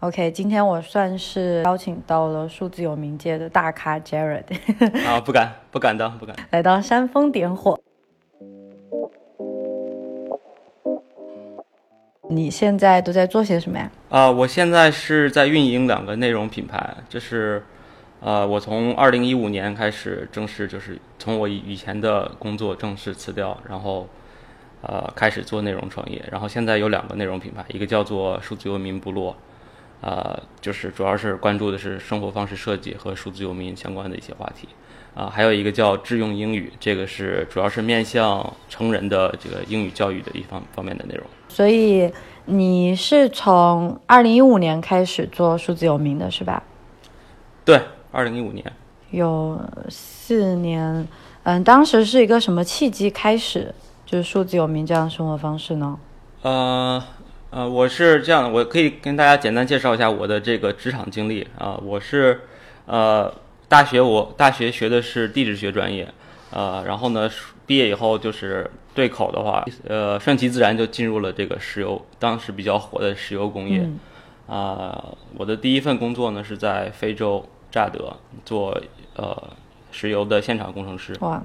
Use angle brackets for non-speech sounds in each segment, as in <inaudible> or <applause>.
OK，今天我算是邀请到了数字游民界的大咖 Jared <laughs> 啊，不敢，不敢当，不敢。来到煽风点火。你现在都在做些什么呀？啊，我现在是在运营两个内容品牌，就是，呃，我从二零一五年开始正式就是从我以前的工作正式辞掉，然后，呃，开始做内容创业，然后现在有两个内容品牌，一个叫做数字游民部落，呃，就是主要是关注的是生活方式设计和数字游民相关的一些话题，啊，还有一个叫智用英语，这个是主要是面向成人的这个英语教育的一方方面的内容。所以你是从二零一五年开始做数字游民的是吧？对，二零一五年有四年。嗯，当时是一个什么契机开始就是数字游民这样的生活方式呢？呃呃，我是这样的，我可以跟大家简单介绍一下我的这个职场经历啊。我是呃大学我大学学的是地质学专业，呃，然后呢毕业以后就是。对口的话，呃，顺其自然就进入了这个石油，当时比较火的石油工业。啊，我的第一份工作呢是在非洲乍得做呃石油的现场工程师。哇！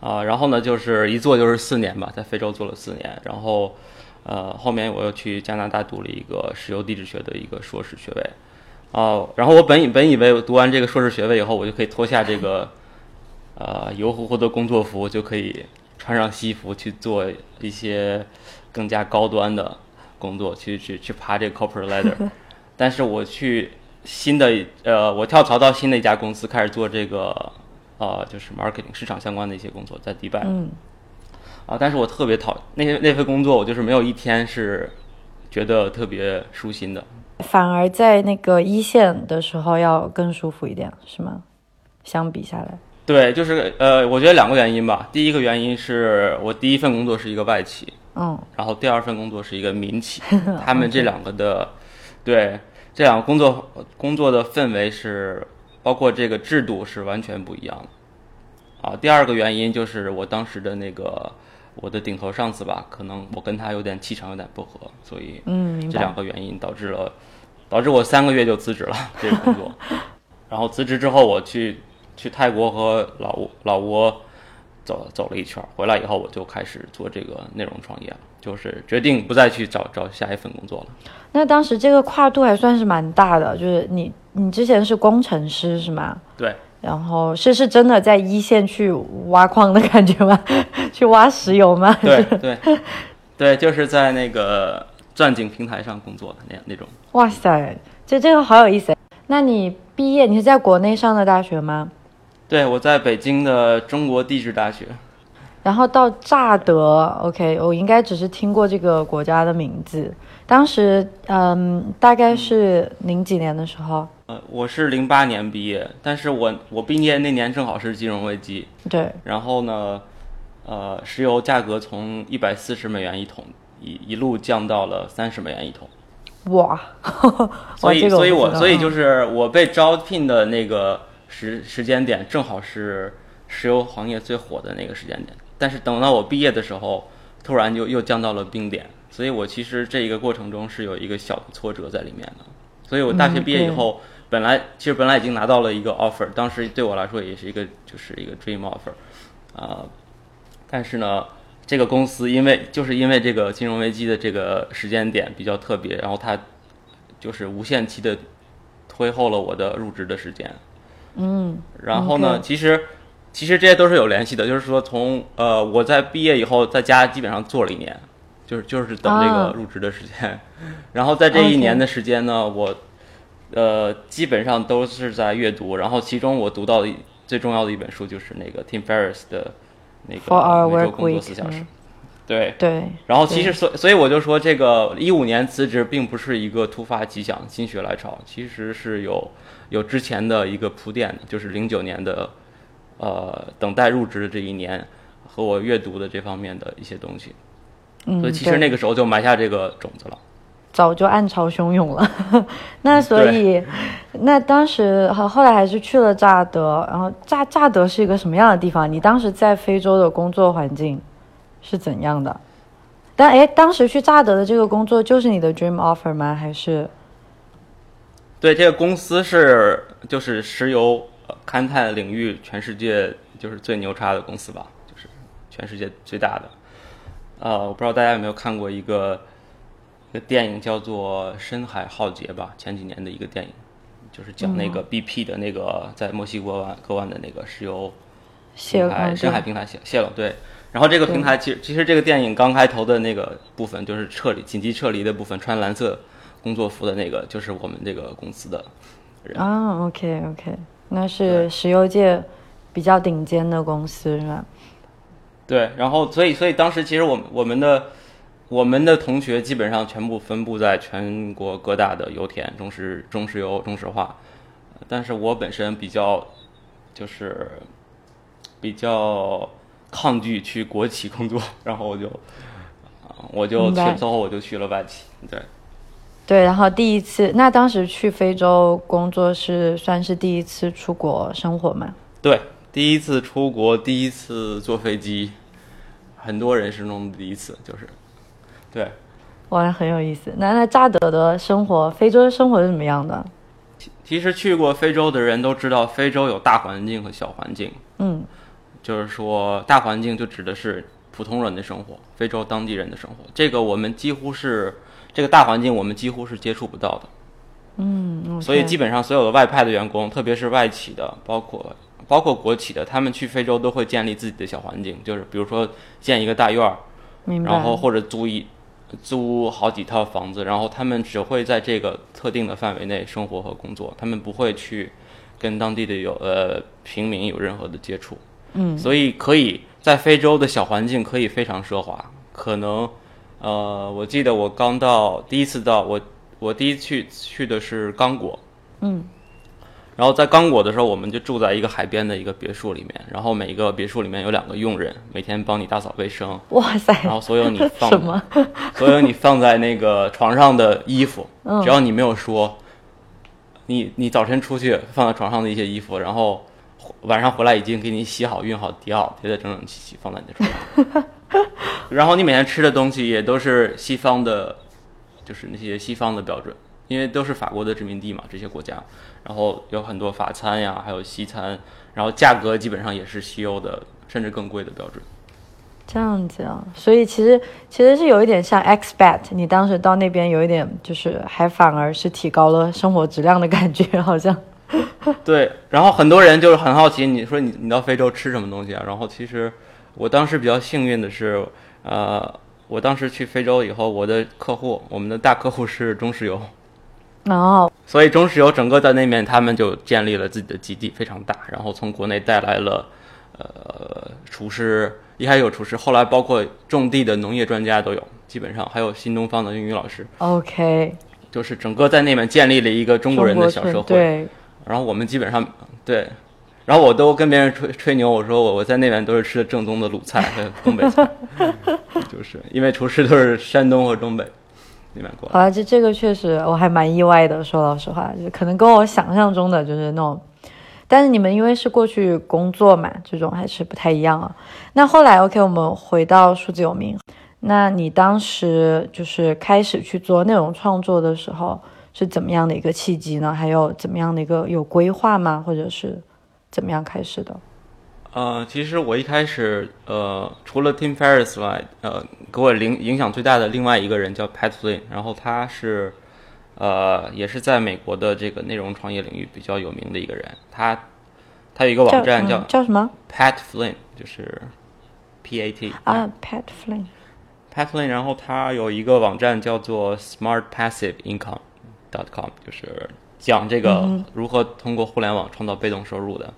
啊，然后呢就是一做就是四年吧，在非洲做了四年，然后呃后面我又去加拿大读了一个石油地质学的一个硕士学位。哦，然后我本以本以为读完这个硕士学位以后，我就可以脱下这个呃油乎乎的工作服，就可以。穿上西服去做一些更加高端的工作，去去去爬这个 corporate ladder。<laughs> 但是我去新的呃，我跳槽到新的一家公司，开始做这个呃，就是 marketing 市场相关的一些工作，在迪拜。嗯。啊，但是我特别讨那些那份工作，我就是没有一天是觉得特别舒心的。反而在那个一线的时候要更舒服一点，是吗？相比下来。对，就是呃，我觉得两个原因吧。第一个原因是我第一份工作是一个外企，嗯，然后第二份工作是一个民企，<laughs> 他们这两个的，对，这两个工作工作的氛围是，包括这个制度是完全不一样的。啊，第二个原因就是我当时的那个我的顶头上司吧，可能我跟他有点气场有点不合，所以嗯，这两个原因导致了导致我三个月就辞职了这个工作，<laughs> 然后辞职之后我去。去泰国和老老挝走走了一圈，回来以后我就开始做这个内容创业了，就是决定不再去找找下一份工作了。那当时这个跨度还算是蛮大的，就是你你之前是工程师是吗？对。然后是是真的在一线去挖矿的感觉吗？<laughs> 去挖石油吗？对对对，就是在那个钻井平台上工作的那样那种。哇塞，这这个好有意思。那你毕业你是在国内上的大学吗？对，我在北京的中国地质大学，然后到乍得，OK，我应该只是听过这个国家的名字。当时，嗯，大概是零几年的时候。呃，我是零八年毕业，但是我我毕业那年正好是金融危机。对。然后呢，呃，石油价格从一百四十美元一桶一一路降到了三十美元一桶。哇！<laughs> 所以，所以我所以就是我被招聘的那个。时时间点正好是石油行业最火的那个时间点，但是等到我毕业的时候，突然就又降到了冰点，所以我其实这一个过程中是有一个小的挫折在里面的。所以我大学毕业以后，本来其实本来已经拿到了一个 offer，当时对我来说也是一个就是一个 dream offer，啊，但是呢，这个公司因为就是因为这个金融危机的这个时间点比较特别，然后它就是无限期的推后了我的入职的时间。嗯，然后呢？其实，其实这些都是有联系的。就是说，从呃，我在毕业以后，在家基本上做了一年，就是就是等这个入职的时间。<laughs> 然后在这一年的时间呢，我呃基本上都是在阅读。然后其中我读到的最重要的一本书就是那个 Tim Ferriss 的那个每周工作四小时。对对。然后其实所所以我就说，这个一五年辞职并不是一个突发奇想、心血来潮，其实是有。有之前的一个铺垫的，就是零九年的，呃，等待入职的这一年，和我阅读的这方面的一些东西，所以其实那个时候就埋下这个种子了，早就暗潮汹涌了。<laughs> 那所以，那当时后后来还是去了乍得，然后乍乍得是一个什么样的地方？你当时在非洲的工作环境是怎样的？但哎，当时去乍得的这个工作就是你的 dream offer 吗？还是？对，这个公司是就是石油勘探领域全世界就是最牛叉的公司吧，就是全世界最大的。呃，我不知道大家有没有看过一个一个电影叫做《深海浩劫》吧？前几年的一个电影，就是讲那个 BP 的那个在墨西哥湾割腕的那个石油泄平台深海平台泄泄漏。对，然后这个平台其实其实这个电影刚开头的那个部分就是撤离紧急撤离的部分，穿蓝色工作服的那个就是我们这个公司的人啊。OK OK，那是石油界比较顶尖的公司是吧？对，然后所以所以当时其实我们我们的我们的同学基本上全部分布在全国各大的油田，中石中石油、中石化，但是我本身比较就是比较抗拒去国企工作，<laughs> 然后我就我就去，最后我就去了外企。对，对，然后第一次，那当时去非洲工作是算是第一次出国生活吗？对，第一次出国，第一次坐飞机。很多人生中的第一次就是，对，哇，很有意思。那那扎德的生活，非洲的生活是怎么样的？其其实去过非洲的人都知道，非洲有大环境和小环境。嗯，就是说大环境就指的是普通人的生活，非洲当地人的生活。这个我们几乎是这个大环境，我们几乎是接触不到的。嗯，所以基本上所有的外派的员工，特别是外企的，包括。包括国企的，他们去非洲都会建立自己的小环境，就是比如说建一个大院儿，然后或者租一租好几套房子，然后他们只会在这个特定的范围内生活和工作，他们不会去跟当地的有呃平民有任何的接触。嗯，所以可以在非洲的小环境可以非常奢华。可能呃，我记得我刚到第一次到我我第一次去去的是刚果。嗯。然后在刚果的时候，我们就住在一个海边的一个别墅里面。然后每一个别墅里面有两个佣人，每天帮你打扫卫生。哇塞！然后所有你放什么？<laughs> 所有你放在那个床上的衣服，只要你没有说，你你早晨出去放在床上的一些衣服，然后晚上回来已经给你洗好、熨好、叠好，叠得整整齐齐放在你的床上。<laughs> <laughs> 然后你每天吃的东西也都是西方的，就是那些西方的标准。因为都是法国的殖民地嘛，这些国家，然后有很多法餐呀，还有西餐，然后价格基本上也是西欧的，甚至更贵的标准。这样子啊，所以其实其实是有一点像 expat，你当时到那边有一点就是还反而是提高了生活质量的感觉，好像。对，然后很多人就是很好奇，你说你你到非洲吃什么东西啊？然后其实我当时比较幸运的是，呃，我当时去非洲以后，我的客户，我们的大客户是中石油。哦，所以中石油整个在那面，他们就建立了自己的基地，非常大。然后从国内带来了，呃，厨师，一开始有厨师，后来包括种地的农业专家都有，基本上还有新东方的英语老师。OK，就是整个在那边建立了一个中国人的小社会。对。然后我们基本上对，然后我都跟别人吹吹牛，我说我我在那边都是吃的正宗的鲁菜和东北菜，<laughs> 就是因为厨师都是山东和东北。好了，这这个确实我还蛮意外的。说老实话，就可能跟我想象中的就是那种，但是你们因为是过去工作嘛，这种还是不太一样啊。那后来，OK，我们回到数字有名，那你当时就是开始去做内容创作的时候，是怎么样的一个契机呢？还有怎么样的一个有规划吗？或者是怎么样开始的？呃，其实我一开始，呃，除了 Tim Ferriss 外，呃，给我影影响最大的另外一个人叫 Pat Flynn，然后他是，呃，也是在美国的这个内容创业领域比较有名的一个人。他他有一个网站叫叫什么？Pat Flynn，就是 P A T 啊，Pat Flynn。Pat Flynn，然后他有一个网站叫做 Smart Passive Income dot com，就是讲这个如何通过互联网创造被动收入的。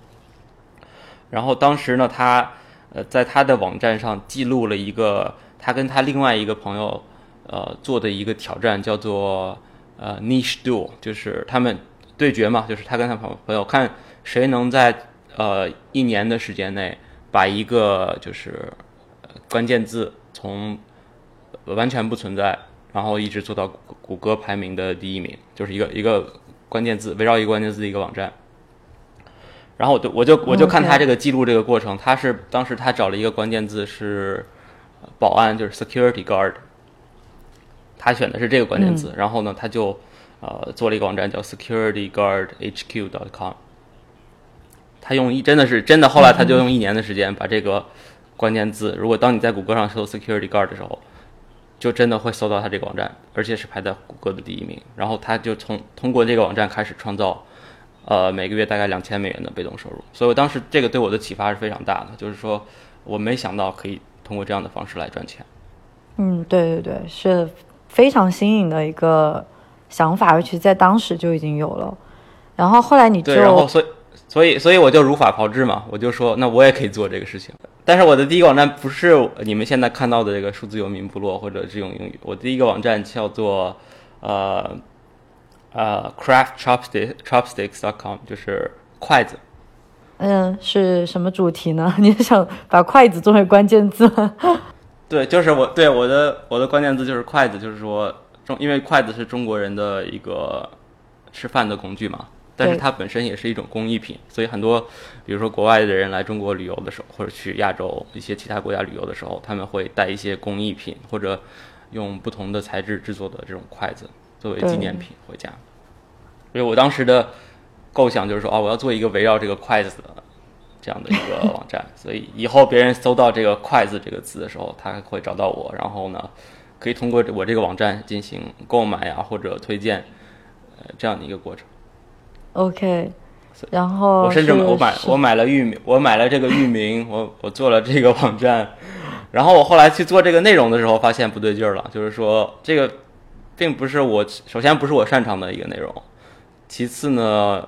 然后当时呢，他呃在他的网站上记录了一个他跟他另外一个朋友呃做的一个挑战，叫做呃 niche duel，就是他们对决嘛，就是他跟他朋朋友看谁能在呃一年的时间内把一个就是关键字从完全不存在，然后一直做到谷歌排名的第一名，就是一个一个关键字围绕一个关键字的一个网站。然后我就我就我就看他这个记录这个过程，他是当时他找了一个关键字是保安，就是 security guard，他选的是这个关键字，然后呢他就呃做了一个网站叫 security guard hq dot com，。他用一真的是真的，后来他就用一年的时间把这个关键字，如果当你在谷歌上搜 security guard 的时候，就真的会搜到他这个网站，而且是排在谷歌的第一名。然后他就从通过这个网站开始创造，呃，每个月大概两千美元的被动收入。所以我当时这个对我的启发是非常大的，就是说我没想到可以通过这样的方式来赚钱。嗯，对对对，是非常新颖的一个想法，尤其在当时就已经有了。然后后来你就，然后所以。所以，所以我就如法炮制嘛，我就说，那我也可以做这个事情。但是我的第一个网站不是你们现在看到的这个数字游民部落或者智勇英语，我第一个网站叫做呃呃 craft chopstick chopsticks dot com，就是筷子。嗯，是什么主题呢？<laughs> 你是想把筷子作为关键字吗？<laughs> 对，就是我对我的我的关键字就是筷子，就是说中，因为筷子是中国人的一个吃饭的工具嘛。但是它本身也是一种工艺品，所以很多，比如说国外的人来中国旅游的时候，或者去亚洲一些其他国家旅游的时候，他们会带一些工艺品，或者用不同的材质制作的这种筷子作为纪念品回家。所以我当时的构想就是说，啊，我要做一个围绕这个筷子的这样的一个网站，所以以后别人搜到这个筷子这个字的时候，他会找到我，然后呢，可以通过我这个网站进行购买呀或者推荐，呃，这样的一个过程。OK，然后我甚至我买我买了域名，我买了这个域名，我我做了这个网站，然后我后来去做这个内容的时候，发现不对劲儿了，就是说这个并不是我首先不是我擅长的一个内容，其次呢，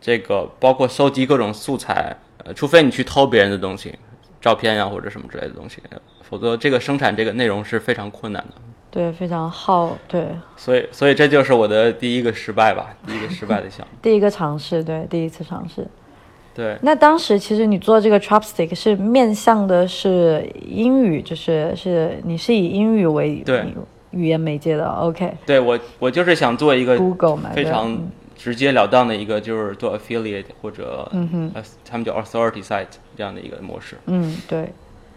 这个包括收集各种素材，呃，除非你去偷别人的东西，照片呀或者什么之类的东西，否则这个生产这个内容是非常困难的。对，非常好，对，所以，所以这就是我的第一个失败吧，第一个失败的项目，<laughs> 第一个尝试，对，第一次尝试，对。那当时其实你做这个 Chopstick 是面向的是英语，就是是你是以英语为对语言媒介的，OK？对我，我就是想做一个 Google 嘛，非常直截了当的一个，就是做 affiliate 或者嗯哼，他们叫 authority site 这样的一个模式。嗯，对。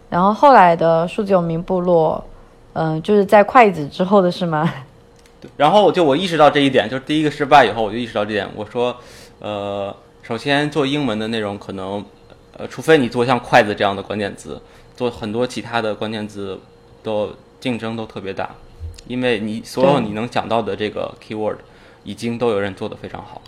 然后后来的数字有名部落。嗯，就是在筷子之后的是吗？对，<laughs> 然后就我意识到这一点，就是第一个失败以后，我就意识到这点。我说，呃，首先做英文的内容，可能，呃，除非你做像筷子这样的关键词，做很多其他的关键字，都竞争都特别大，因为你所有你能想到的这个 keyword，已经都有人做的非常好。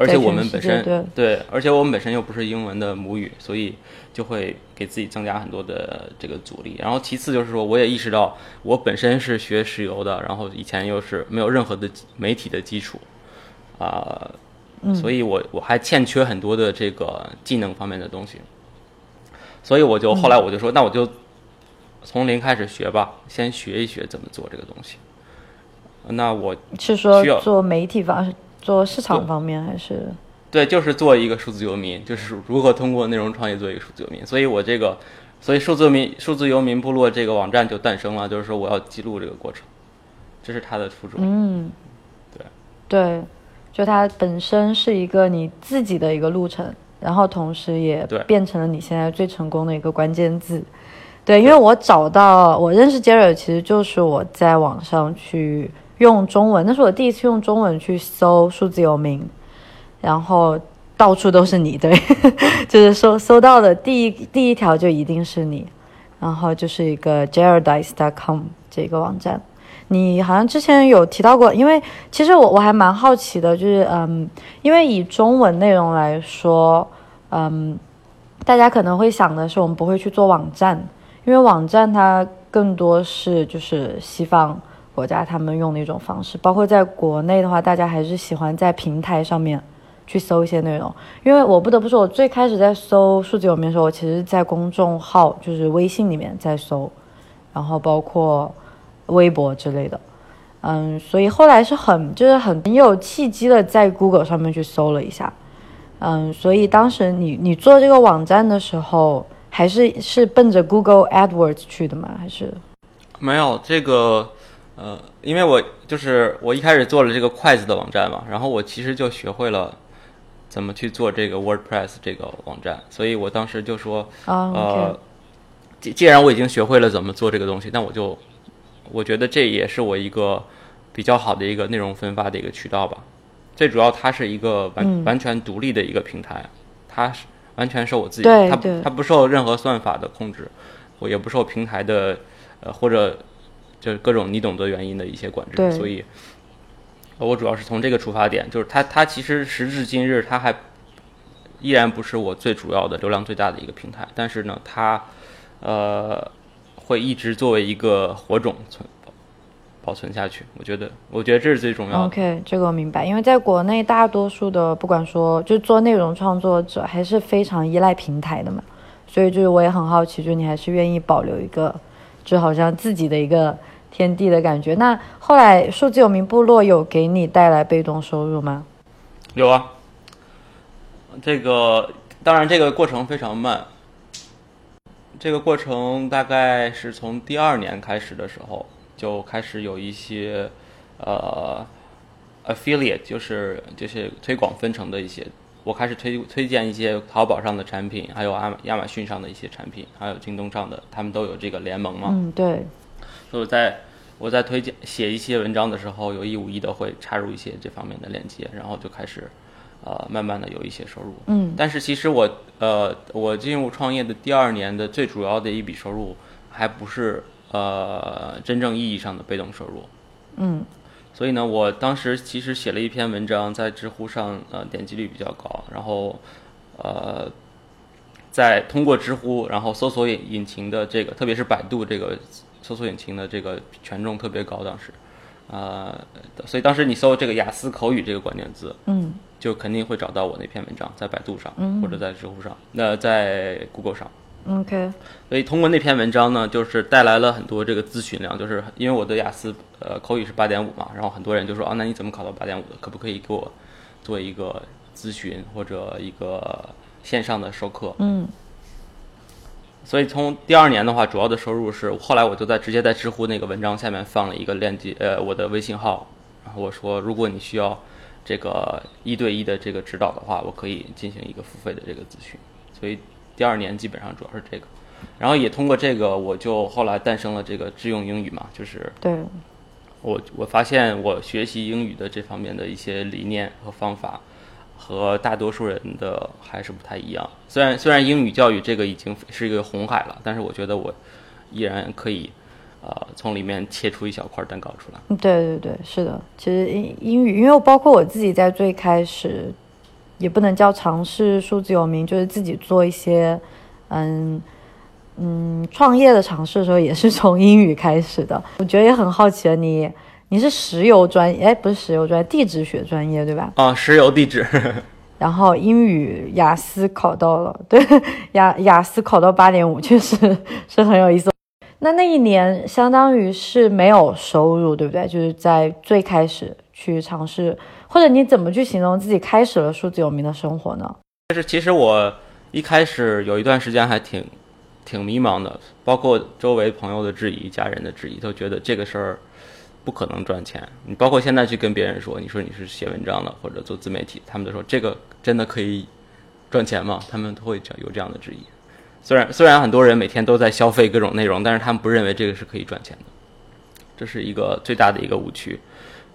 而且我们本身对，而且我们本身又不是英文的母语，所以就会给自己增加很多的这个阻力。然后其次就是说，我也意识到我本身是学石油的，然后以前又是没有任何的媒体的基础，啊，所以我我还欠缺很多的这个技能方面的东西。所以我就后来我就说，那我就从零开始学吧，先学一学怎么做这个东西。那我是说做媒体方式。做市场方面还是？对，就是做一个数字游民，就是如何通过内容创业做一个数字游民。所以我这个，所以数字游民数字游民部落这个网站就诞生了，就是说我要记录这个过程，这是它的初衷。嗯，对，对，就它本身是一个你自己的一个路程，然后同时也变成了你现在最成功的一个关键字。对，因为我找到我认识杰瑞，其实就是我在网上去。用中文，那是我第一次用中文去搜数字游民，然后到处都是你，对，<laughs> 就是搜搜到的第一第一条就一定是你，然后就是一个 jaredice.com 这个网站，你好像之前有提到过，因为其实我我还蛮好奇的，就是嗯，因为以中文内容来说，嗯，大家可能会想的是我们不会去做网站，因为网站它更多是就是西方。国家他们用的一种方式，包括在国内的话，大家还是喜欢在平台上面去搜一些内容。因为我不得不说，我最开始在搜数字游民的时候，我其实在公众号，就是微信里面在搜，然后包括微博之类的。嗯，所以后来是很就是很很有契机的，在 Google 上面去搜了一下。嗯，所以当时你你做这个网站的时候，还是是奔着 Google AdWords 去的吗？还是没有这个。呃，因为我就是我一开始做了这个筷子的网站嘛，然后我其实就学会了怎么去做这个 WordPress 这个网站，所以我当时就说，呃，既既然我已经学会了怎么做这个东西，那我就我觉得这也是我一个比较好的一个内容分发的一个渠道吧。最主要，它是一个完完全独立的一个平台，它是完全受我自己，它它不受任何算法的控制，我也不受平台的呃或者就是各种你懂得原因的一些管制，所以，我主要是从这个出发点，就是它它其实时至今日，它还依然不是我最主要的流量最大的一个平台，但是呢，它呃会一直作为一个火种存。保存下去，我觉得，我觉得这是最重要的。OK，这个我明白，因为在国内，大多数的不管说就做内容创作者，还是非常依赖平台的嘛，所以就是我也很好奇，就你还是愿意保留一个，就好像自己的一个天地的感觉。那后来数字有名部落有给你带来被动收入吗？有啊，这个当然这个过程非常慢，这个过程大概是从第二年开始的时候。就开始有一些，呃，affiliate，就是就是推广分成的一些，我开始推推荐一些淘宝上的产品，还有亚马亚马逊上的一些产品，还有京东上的，他们都有这个联盟嘛。嗯，对。所以在我在推荐写一些文章的时候，有意无意的会插入一些这方面的链接，然后就开始，呃，慢慢的有一些收入。嗯。但是其实我呃，我进入创业的第二年的最主要的一笔收入，还不是。呃，真正意义上的被动收入，嗯，所以呢，我当时其实写了一篇文章，在知乎上，呃，点击率比较高，然后，呃，在通过知乎，然后搜索引引擎的这个，特别是百度这个搜索引擎的这个权重特别高，当时，呃，所以当时你搜这个雅思口语这个关键字，嗯，就肯定会找到我那篇文章，在百度上，或者在知乎上，那在 Google 上。OK，所以通过那篇文章呢，就是带来了很多这个咨询量，就是因为我的雅思呃口语是八点五嘛，然后很多人就说啊，那你怎么考到八点五的？可不可以给我做一个咨询或者一个线上的授课？嗯。所以从第二年的话，主要的收入是后来我就在直接在知乎那个文章下面放了一个链接，呃，我的微信号，然后我说如果你需要这个一对一的这个指导的话，我可以进行一个付费的这个咨询，所以。第二年基本上主要是这个，然后也通过这个，我就后来诞生了这个智用英语嘛，就是对，我我发现我学习英语的这方面的一些理念和方法，和大多数人的还是不太一样。虽然虽然英语教育这个已经是一个红海了，但是我觉得我依然可以，呃，从里面切出一小块蛋糕出来。对对对，是的，其实英英语，因为我包括我自己在最开始。也不能叫尝试数字有名，就是自己做一些，嗯嗯，创业的尝试的时候，也是从英语开始的。<laughs> 我觉得也很好奇了，你你是石油专业，哎，不是石油专业，地质学专业对吧？啊，石油地质。<laughs> 然后英语雅思考到了，对，雅雅思考到八点五，确实是很有意思。那那一年相当于是没有收入，对不对？就是在最开始去尝试。或者你怎么去形容自己开始了数字有名的生活呢？就是其实我一开始有一段时间还挺挺迷茫的，包括周围朋友的质疑、家人的质疑，都觉得这个事儿不可能赚钱。你包括现在去跟别人说，你说你是写文章的或者做自媒体，他们都说这个真的可以赚钱吗？他们都会有这样的质疑。虽然虽然很多人每天都在消费各种内容，但是他们不认为这个是可以赚钱的，这是一个最大的一个误区。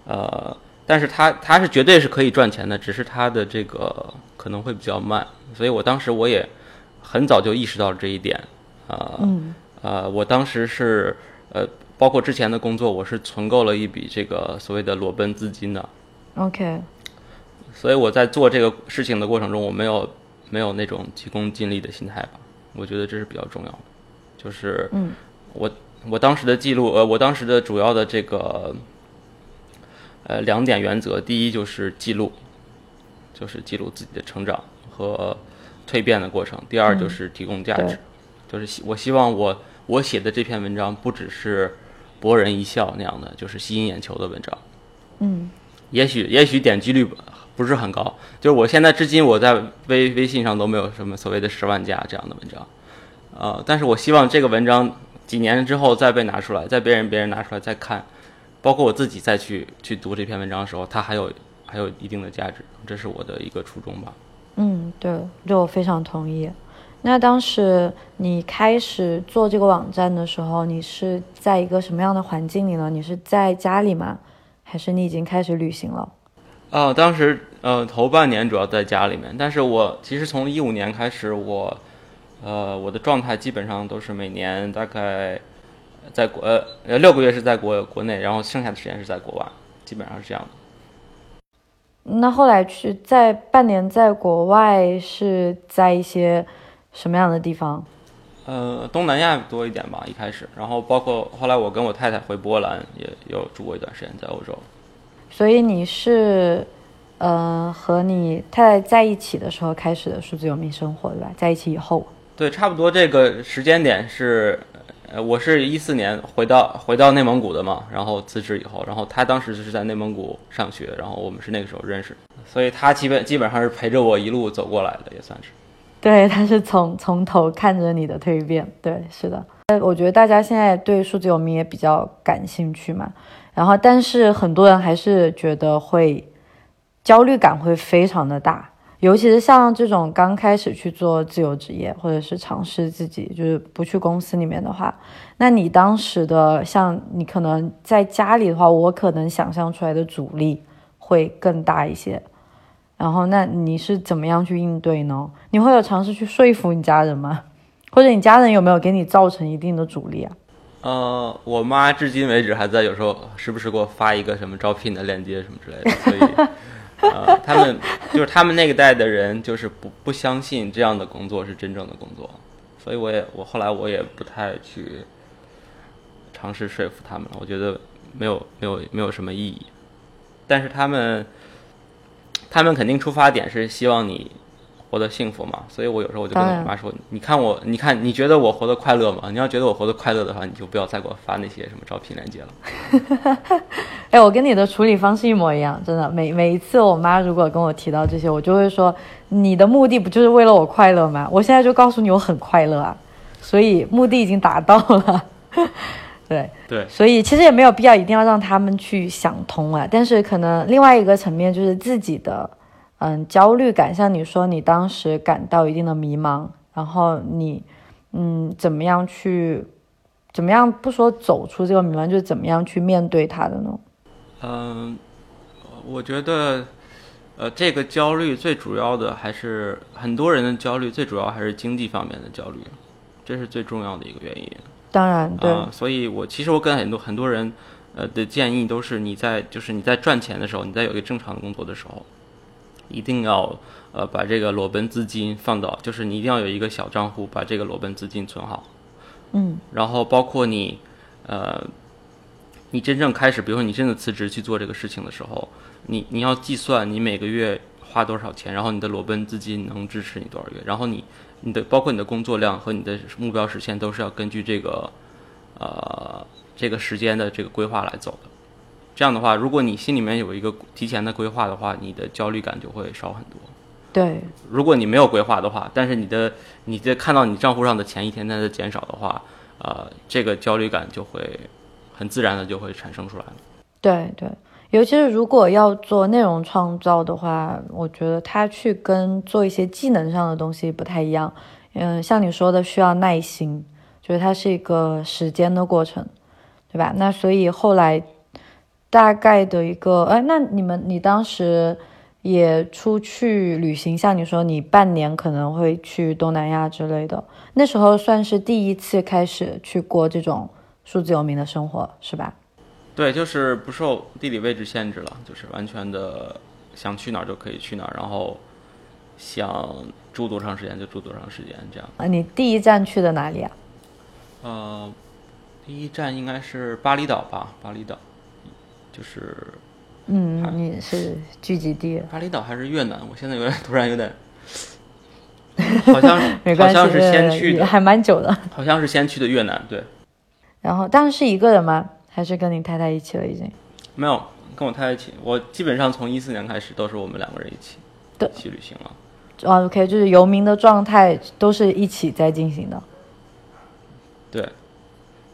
呃。但是它它是绝对是可以赚钱的，只是它的这个可能会比较慢，所以我当时我也很早就意识到了这一点，啊，呃，我当时是呃，包括之前的工作，我是存够了一笔这个所谓的裸奔资金的，OK，所以我在做这个事情的过程中，我没有没有那种急功近利的心态吧，我觉得这是比较重要的，就是，嗯，我我当时的记录，呃，我当时的主要的这个。呃，两点原则，第一就是记录，就是记录自己的成长和蜕变的过程；第二就是提供价值，就是希我希望我我写的这篇文章不只是博人一笑那样的，就是吸引眼球的文章。嗯，也许也许点击率不是很高，就是我现在至今我在微微信上都没有什么所谓的十万加这样的文章，呃，但是我希望这个文章几年之后再被拿出来，再被人别人拿出来再看。包括我自己再去去读这篇文章的时候，它还有还有一定的价值，这是我的一个初衷吧。嗯，对，这我非常同意。那当时你开始做这个网站的时候，你是在一个什么样的环境里呢？你是在家里吗？还是你已经开始旅行了？哦，当时呃头半年主要在家里面，但是我其实从一五年开始，我呃我的状态基本上都是每年大概在国呃六个月是在国国内，然后剩下的时间是在国外，基本上是这样的。那后来去在半年在国外是在一些什么样的地方？呃，东南亚多一点吧，一开始，然后包括后来我跟我太太回波兰，也有住过一段时间在欧洲。所以你是，呃，和你太太在一起的时候开始的数字游民生活，对吧？在一起以后，对，差不多这个时间点是，呃，我是一四年回到回到内蒙古的嘛，然后辞职以后，然后他当时就是在内蒙古上学，然后我们是那个时候认识，所以他基本基本上是陪着我一路走过来的，也算是。对，他是从从头看着你的蜕变。对，是的。呃，我觉得大家现在对数字游民也比较感兴趣嘛。然后，但是很多人还是觉得会焦虑感会非常的大，尤其是像这种刚开始去做自由职业，或者是尝试自己就是不去公司里面的话，那你当时的像你可能在家里的话，我可能想象出来的阻力会更大一些。然后，那你是怎么样去应对呢？你会有尝试去说服你家人吗？<laughs> 或者你家人有没有给你造成一定的阻力啊？呃，我妈至今为止还在有时候时不时给我发一个什么招聘的链接什么之类的，所以，呃，他们就是他们那个代的人就是不不相信这样的工作是真正的工作，所以我也我后来我也不太去尝试说服他们了，我觉得没有没有没有什么意义，但是他们。他们肯定出发点是希望你活得幸福嘛，所以我有时候我就跟我妈说：“你看我，你看你觉得我活得快乐吗？你要觉得我活得快乐的话，你就不要再给我发那些什么招聘链接了。<laughs> ”哎，我跟你的处理方式一模一样，真的。每每一次我妈如果跟我提到这些，我就会说：“你的目的不就是为了我快乐吗？我现在就告诉你我很快乐啊，所以目的已经达到了。<laughs> ”对对，所以其实也没有必要一定要让他们去想通啊。但是可能另外一个层面就是自己的，嗯，焦虑感。像你说，你当时感到一定的迷茫，然后你，嗯，怎么样去，怎么样不说走出这个迷茫，就是怎么样去面对它的呢？嗯，我觉得，呃，这个焦虑最主要的还是很多人的焦虑，最主要还是经济方面的焦虑，这是最重要的一个原因。当然，对，所以我其实我跟很多很多人，呃的建议都是你在就是你在赚钱的时候，你在有一个正常的工作的时候，一定要呃把这个裸奔资金放到，就是你一定要有一个小账户，把这个裸奔资金存好。嗯，然后包括你，呃，你真正开始，比如说你真的辞职去做这个事情的时候，你你要计算你每个月花多少钱，然后你的裸奔资金能支持你多少月，然后你。你的包括你的工作量和你的目标实现都是要根据这个，呃，这个时间的这个规划来走的。这样的话，如果你心里面有一个提前的规划的话，你的焦虑感就会少很多。对，如果你没有规划的话，但是你的你在看到你账户上的钱一天天的减少的话，呃，这个焦虑感就会很自然的就会产生出来了。对对。尤其是如果要做内容创造的话，我觉得它去跟做一些技能上的东西不太一样。嗯，像你说的需要耐心，就是它是一个时间的过程，对吧？那所以后来大概的一个，哎，那你们你当时也出去旅行，像你说你半年可能会去东南亚之类的，那时候算是第一次开始去过这种数字游民的生活，是吧？对，就是不受地理位置限制了，就是完全的想去哪儿就可以去哪儿，然后想住多长时间就住多长时间，这样。啊，你第一站去的哪里啊？呃，第一站应该是巴厘岛吧，巴厘岛，就是，嗯，你是聚集地。巴厘岛还是越南？我现在有点突然有点，<laughs> 好像好像是先去的，还蛮久的。好像是先去的越南，对。<laughs> 然后，当时是一个人吗？还是跟你太太一起了，已经没有跟我太太一起。我基本上从一四年开始都是我们两个人一起的去旅行了。啊，OK，就是游民的状态都是一起在进行的。对，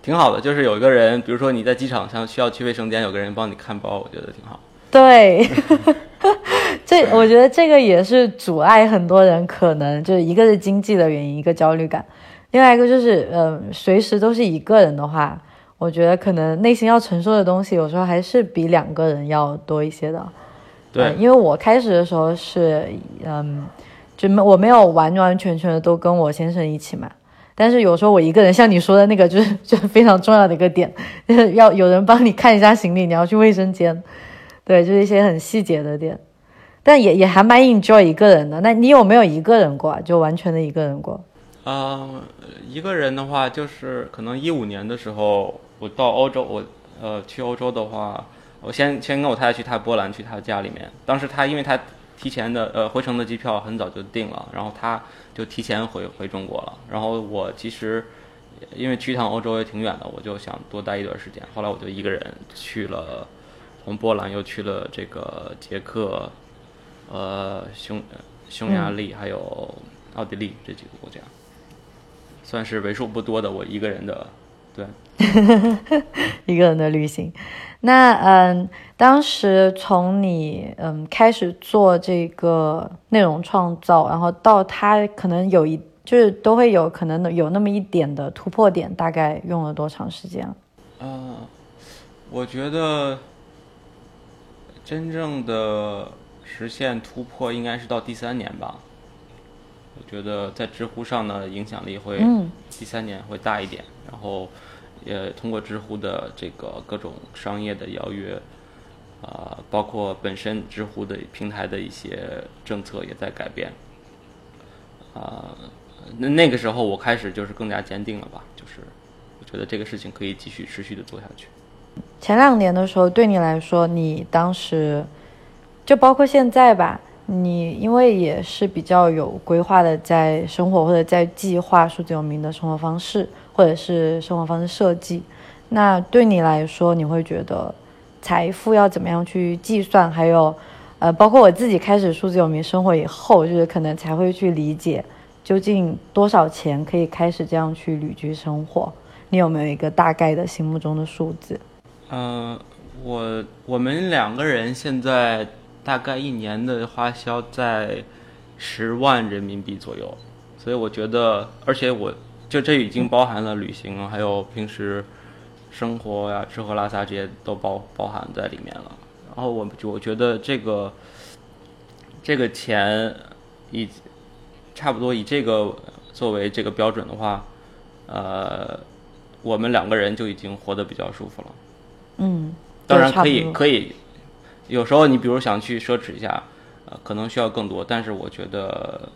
挺好的。就是有一个人，比如说你在机场上需要去卫生间，有个人帮你看包，我觉得挺好。对，这 <laughs> 我觉得这个也是阻碍很多人，可能就是一个是经济的原因，一个焦虑感，另外一个就是，嗯，随时都是一个人的话。我觉得可能内心要承受的东西，有时候还是比两个人要多一些的。对，因为我开始的时候是，嗯，就没我没有完完全全的都跟我先生一起买，但是有时候我一个人，像你说的那个，就是 <laughs> 就非常重要的一个点，就 <laughs> 是要有人帮你看一下行李，你要去卫生间，对，就是一些很细节的点，但也也还蛮 enjoy 一个人的。那你有没有一个人过？就完全的一个人过？啊，一个人的话，就是可能一五年的时候，我到欧洲，我呃去欧洲的话。我先先跟我太太去他波兰去他家里面，当时他因为他提前的呃回程的机票很早就订了，然后他就提前回回中国了。然后我其实因为去一趟欧洲也挺远的，我就想多待一段时间。后来我就一个人去了，从波兰又去了这个捷克、呃匈匈牙利还有奥地利这几个国家，算是为数不多的我一个人的对一个人的旅行。<laughs> <laughs> 那嗯，当时从你嗯开始做这个内容创造，然后到他可能有一就是都会有可能有那么一点的突破点，大概用了多长时间？啊，我觉得真正的实现突破应该是到第三年吧。我觉得在知乎上的，影响力会第三年会大一点，然后。也通过知乎的这个各种商业的邀约，啊，包括本身知乎的平台的一些政策也在改变，啊，那那个时候我开始就是更加坚定了吧，就是我觉得这个事情可以继续持续的做下去。前两年的时候，对你来说，你当时就包括现在吧，你因为也是比较有规划的在生活或者在计划数字有名的生活方式。或者是生活方式设计，那对你来说，你会觉得财富要怎么样去计算？还有，呃，包括我自己开始数字有名生活以后，就是可能才会去理解究竟多少钱可以开始这样去旅居生活。你有没有一个大概的心目中的数字？嗯，我我们两个人现在大概一年的花销在十万人民币左右，所以我觉得，而且我。就这已经包含了旅行，还有平时生活呀、吃喝拉撒这些都包包含在里面了。然后我我觉得这个这个钱以差不多以这个作为这个标准的话，呃，我们两个人就已经活得比较舒服了。嗯，当然可以可以，有时候你比如想去奢侈一下，呃，可能需要更多，但是我觉得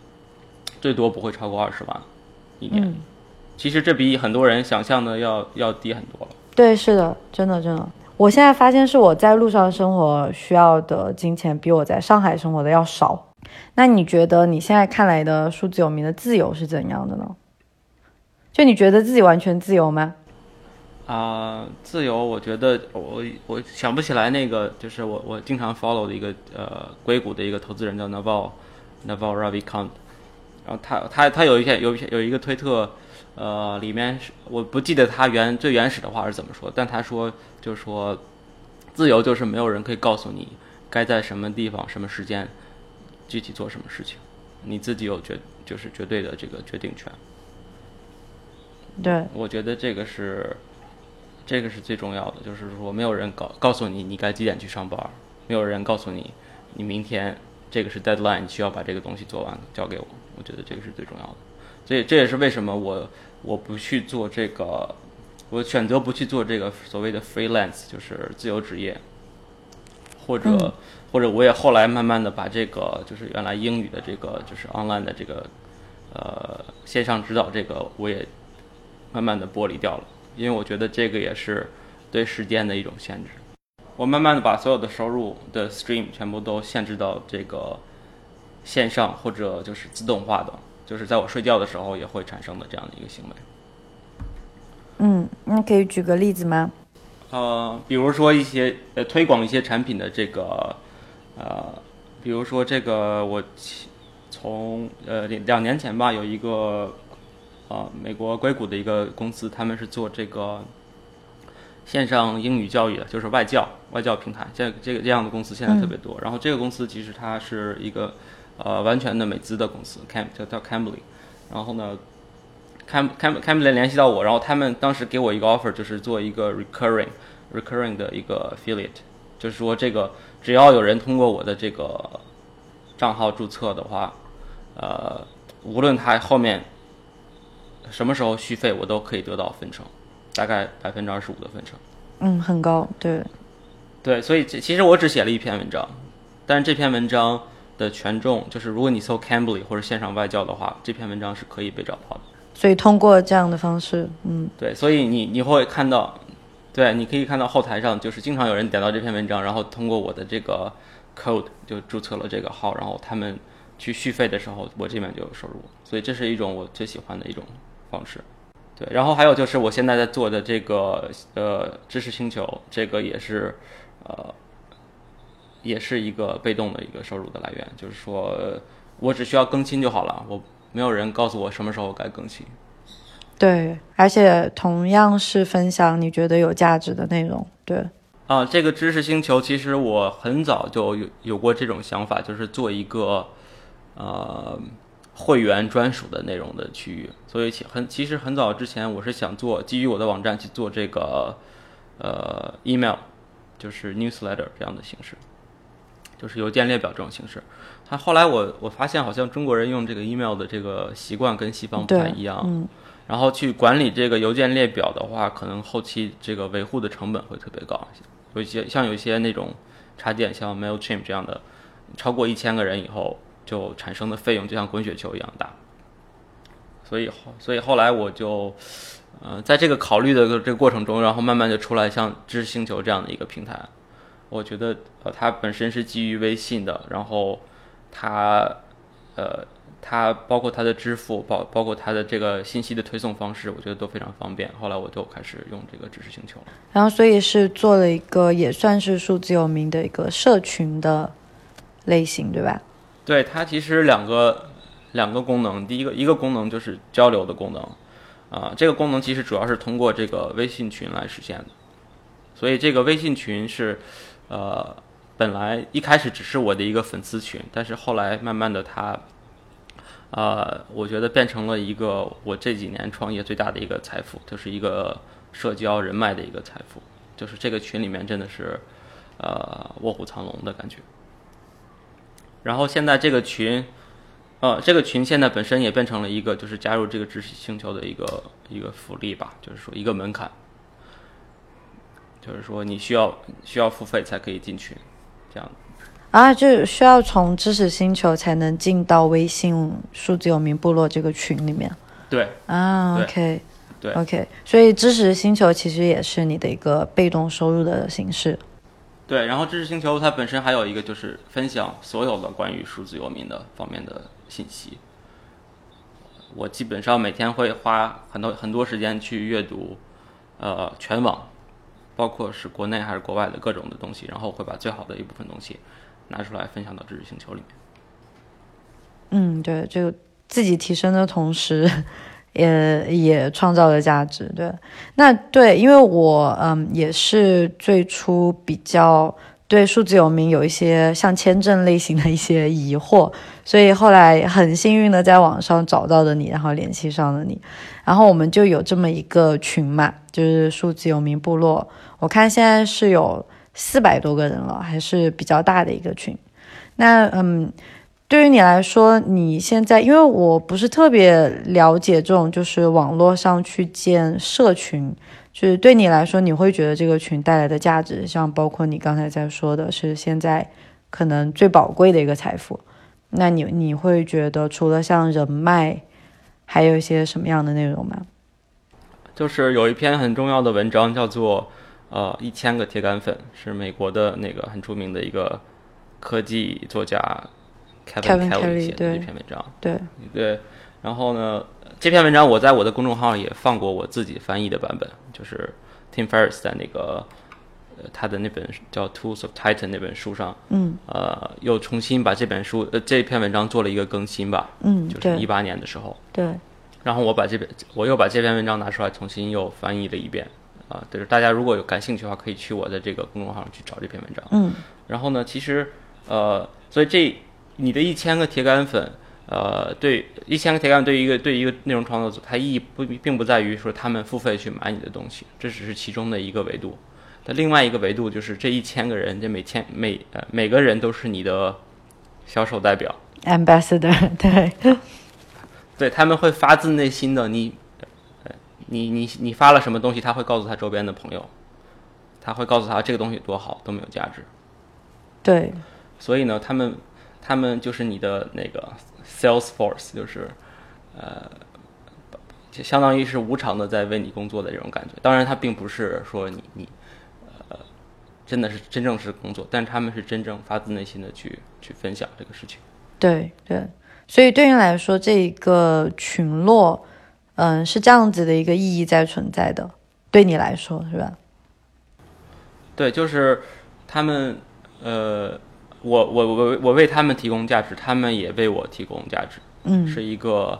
最多不会超过二十万一年。其实这比很多人想象的要要低很多了。对，是的，真的真的。我现在发现是我在路上生活需要的金钱比我在上海生活的要少。那你觉得你现在看来的数字有名的自由是怎样的呢？就你觉得自己完全自由吗？啊，自由，我觉得我我想不起来那个，就是我我经常 follow 的一个呃硅谷的一个投资人叫 Naval Naval Ravikant，然后他他他有一篇有一篇有一个推特。呃，里面是我不记得他原最原始的话是怎么说，但他说就是说，自由就是没有人可以告诉你该在什么地方、什么时间具体做什么事情，你自己有绝就是绝对的这个决定权。对，我觉得这个是这个是最重要的，就是说没有人告告诉你你该几点去上班，没有人告诉你你明天这个是 deadline，你需要把这个东西做完交给我。我觉得这个是最重要的，所以这也是为什么我。我不去做这个，我选择不去做这个所谓的 freelance，就是自由职业，或者或者我也后来慢慢的把这个就是原来英语的这个就是 online 的这个呃线上指导这个我也慢慢的剥离掉了，因为我觉得这个也是对时间的一种限制。我慢慢的把所有的收入的 stream 全部都限制到这个线上或者就是自动化的。就是在我睡觉的时候也会产生的这样的一个行为。嗯，那可以举个例子吗？呃，比如说一些呃推广一些产品的这个呃，比如说这个我从呃两年前吧，有一个呃美国硅谷的一个公司，他们是做这个线上英语教育的，就是外教外教平台。这这个这样的公司现在特别多。然后这个公司其实它是一个。呃，完全的美资的公司，Cam 叫叫 Cambly，然后呢，Cam Cam Cambly 联系到我，然后他们当时给我一个 offer，就是做一个 recurring recurring 的一个 affiliate，就是说这个只要有人通过我的这个账号注册的话，呃，无论他后面什么时候续费，我都可以得到分成，大概百分之二十五的分成。嗯，很高，对。对，所以其实我只写了一篇文章，但是这篇文章的权重就是，如果你搜 Cambly 或者线上外教的话，这篇文章是可以被找到的。所以通过这样的方式，嗯，对，所以你你会看到，对，你可以看到后台上就是经常有人点到这篇文章，然后通过我的这个 code 就注册了这个号，然后他们去续费的时候，我这边就有收入。所以这是一种我最喜欢的一种方式。对，然后还有就是我现在在做的这个呃知识星球，这个也是。呃，也是一个被动的一个收入的来源，就是说我只需要更新就好了，我没有人告诉我什么时候该更新。对，而且同样是分享你觉得有价值的内容。对，啊，这个知识星球其实我很早就有有过这种想法，就是做一个呃会员专属的内容的区域。所以其很其实很早之前我是想做基于我的网站去做这个呃 email。就是 newsletter 这样的形式，就是邮件列表这种形式。他后来我我发现好像中国人用这个 email 的这个习惯跟西方不太一样。嗯。然后去管理这个邮件列表的话，可能后期这个维护的成本会特别高。有一些像有一些那种插件，像 Mailchimp 这样的，超过一千个人以后就产生的费用就像滚雪球一样大。所以后所以后来我就。呃，在这个考虑的这个过程中，然后慢慢就出来像知识星球这样的一个平台，我觉得呃它本身是基于微信的，然后它呃它包括它的支付包包括它的这个信息的推送方式，我觉得都非常方便。后来我就开始用这个知识星球，然后所以是做了一个也算是数字有名的一个社群的类型，对吧？对，它其实两个两个功能，第一个一个功能就是交流的功能。啊，这个功能其实主要是通过这个微信群来实现的，所以这个微信群是，呃，本来一开始只是我的一个粉丝群，但是后来慢慢的它，呃，我觉得变成了一个我这几年创业最大的一个财富，就是一个社交人脉的一个财富，就是这个群里面真的是，呃，卧虎藏龙的感觉。然后现在这个群。呃，这个群现在本身也变成了一个，就是加入这个知识星球的一个一个福利吧，就是说一个门槛，就是说你需要需要付费才可以进群，这样。啊，就需要从知识星球才能进到微信数字有名部落这个群里面。对。啊，OK。对。OK，所以知识星球其实也是你的一个被动收入的形式。对，然后知识星球它本身还有一个就是分享所有的关于数字游民的方面的信息。我基本上每天会花很多很多时间去阅读，呃，全网，包括是国内还是国外的各种的东西，然后会把最好的一部分东西拿出来分享到知识星球里面。嗯，对，就自己提升的同时。也也创造了价值，对，那对，因为我嗯也是最初比较对数字游民有一些像签证类型的一些疑惑，所以后来很幸运的在网上找到了你，然后联系上了你，然后我们就有这么一个群嘛，就是数字游民部落，我看现在是有四百多个人了，还是比较大的一个群，那嗯。对于你来说，你现在因为我不是特别了解这种，就是网络上去建社群，就是对你来说，你会觉得这个群带来的价值，像包括你刚才在说的，是现在可能最宝贵的一个财富。那你你会觉得除了像人脉，还有一些什么样的内容吗？就是有一篇很重要的文章，叫做呃一千个铁杆粉，是美国的那个很出名的一个科技作家。Kevin Kelly 写的这篇文章，对对，然后呢，这篇文章我在我的公众号也放过我自己翻译的版本，就是 Tim Ferriss 在那个呃他的那本叫《Tools of Titan》那本书上，嗯，呃，又重新把这本书呃这篇文章做了一个更新吧，嗯，就是一八年的时候，对，然后我把这本我又把这篇文章拿出来重新又翻译了一遍，啊，就是大家如果有感兴趣的话，可以去我的这个公众号上去找这篇文章，嗯，然后呢，其实呃，所以这。你的一千个铁杆粉，呃，对一千个铁杆对于一个对于一个内容创作者，它意义不并不在于说他们付费去买你的东西，这只是其中的一个维度。那另外一个维度就是这一千个人，这每千每呃每个人都是你的销售代表，ambassador，对，对他们会发自内心的你，呃，你你你发了什么东西，他会告诉他周边的朋友，他会告诉他这个东西多好，多么有价值。对，所以呢，他们他们就是你的那个 sales force，就是呃，就相当于是无偿的在为你工作的这种感觉。当然，他并不是说你你呃。真的是真正是工作，但他们是真正发自内心的去去分享这个事情。对对，所以对于来说，这一个群落，嗯，是这样子的一个意义在存在的。对你来说，是吧？对，就是他们，呃，我我我我为他们提供价值，他们也为我提供价值。嗯，是一个，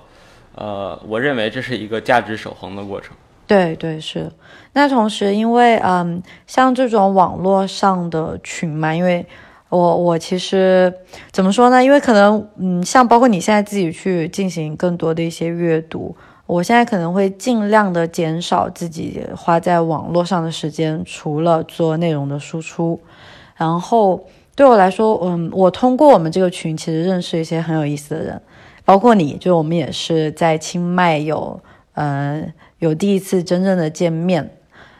呃，我认为这是一个价值守恒的过程。对对是，那同时因为嗯，像这种网络上的群嘛，因为我我其实怎么说呢？因为可能嗯，像包括你现在自己去进行更多的一些阅读，我现在可能会尽量的减少自己花在网络上的时间，除了做内容的输出。然后对我来说，嗯，我通过我们这个群其实认识一些很有意思的人，包括你，就我们也是在清迈有嗯。有第一次真正的见面，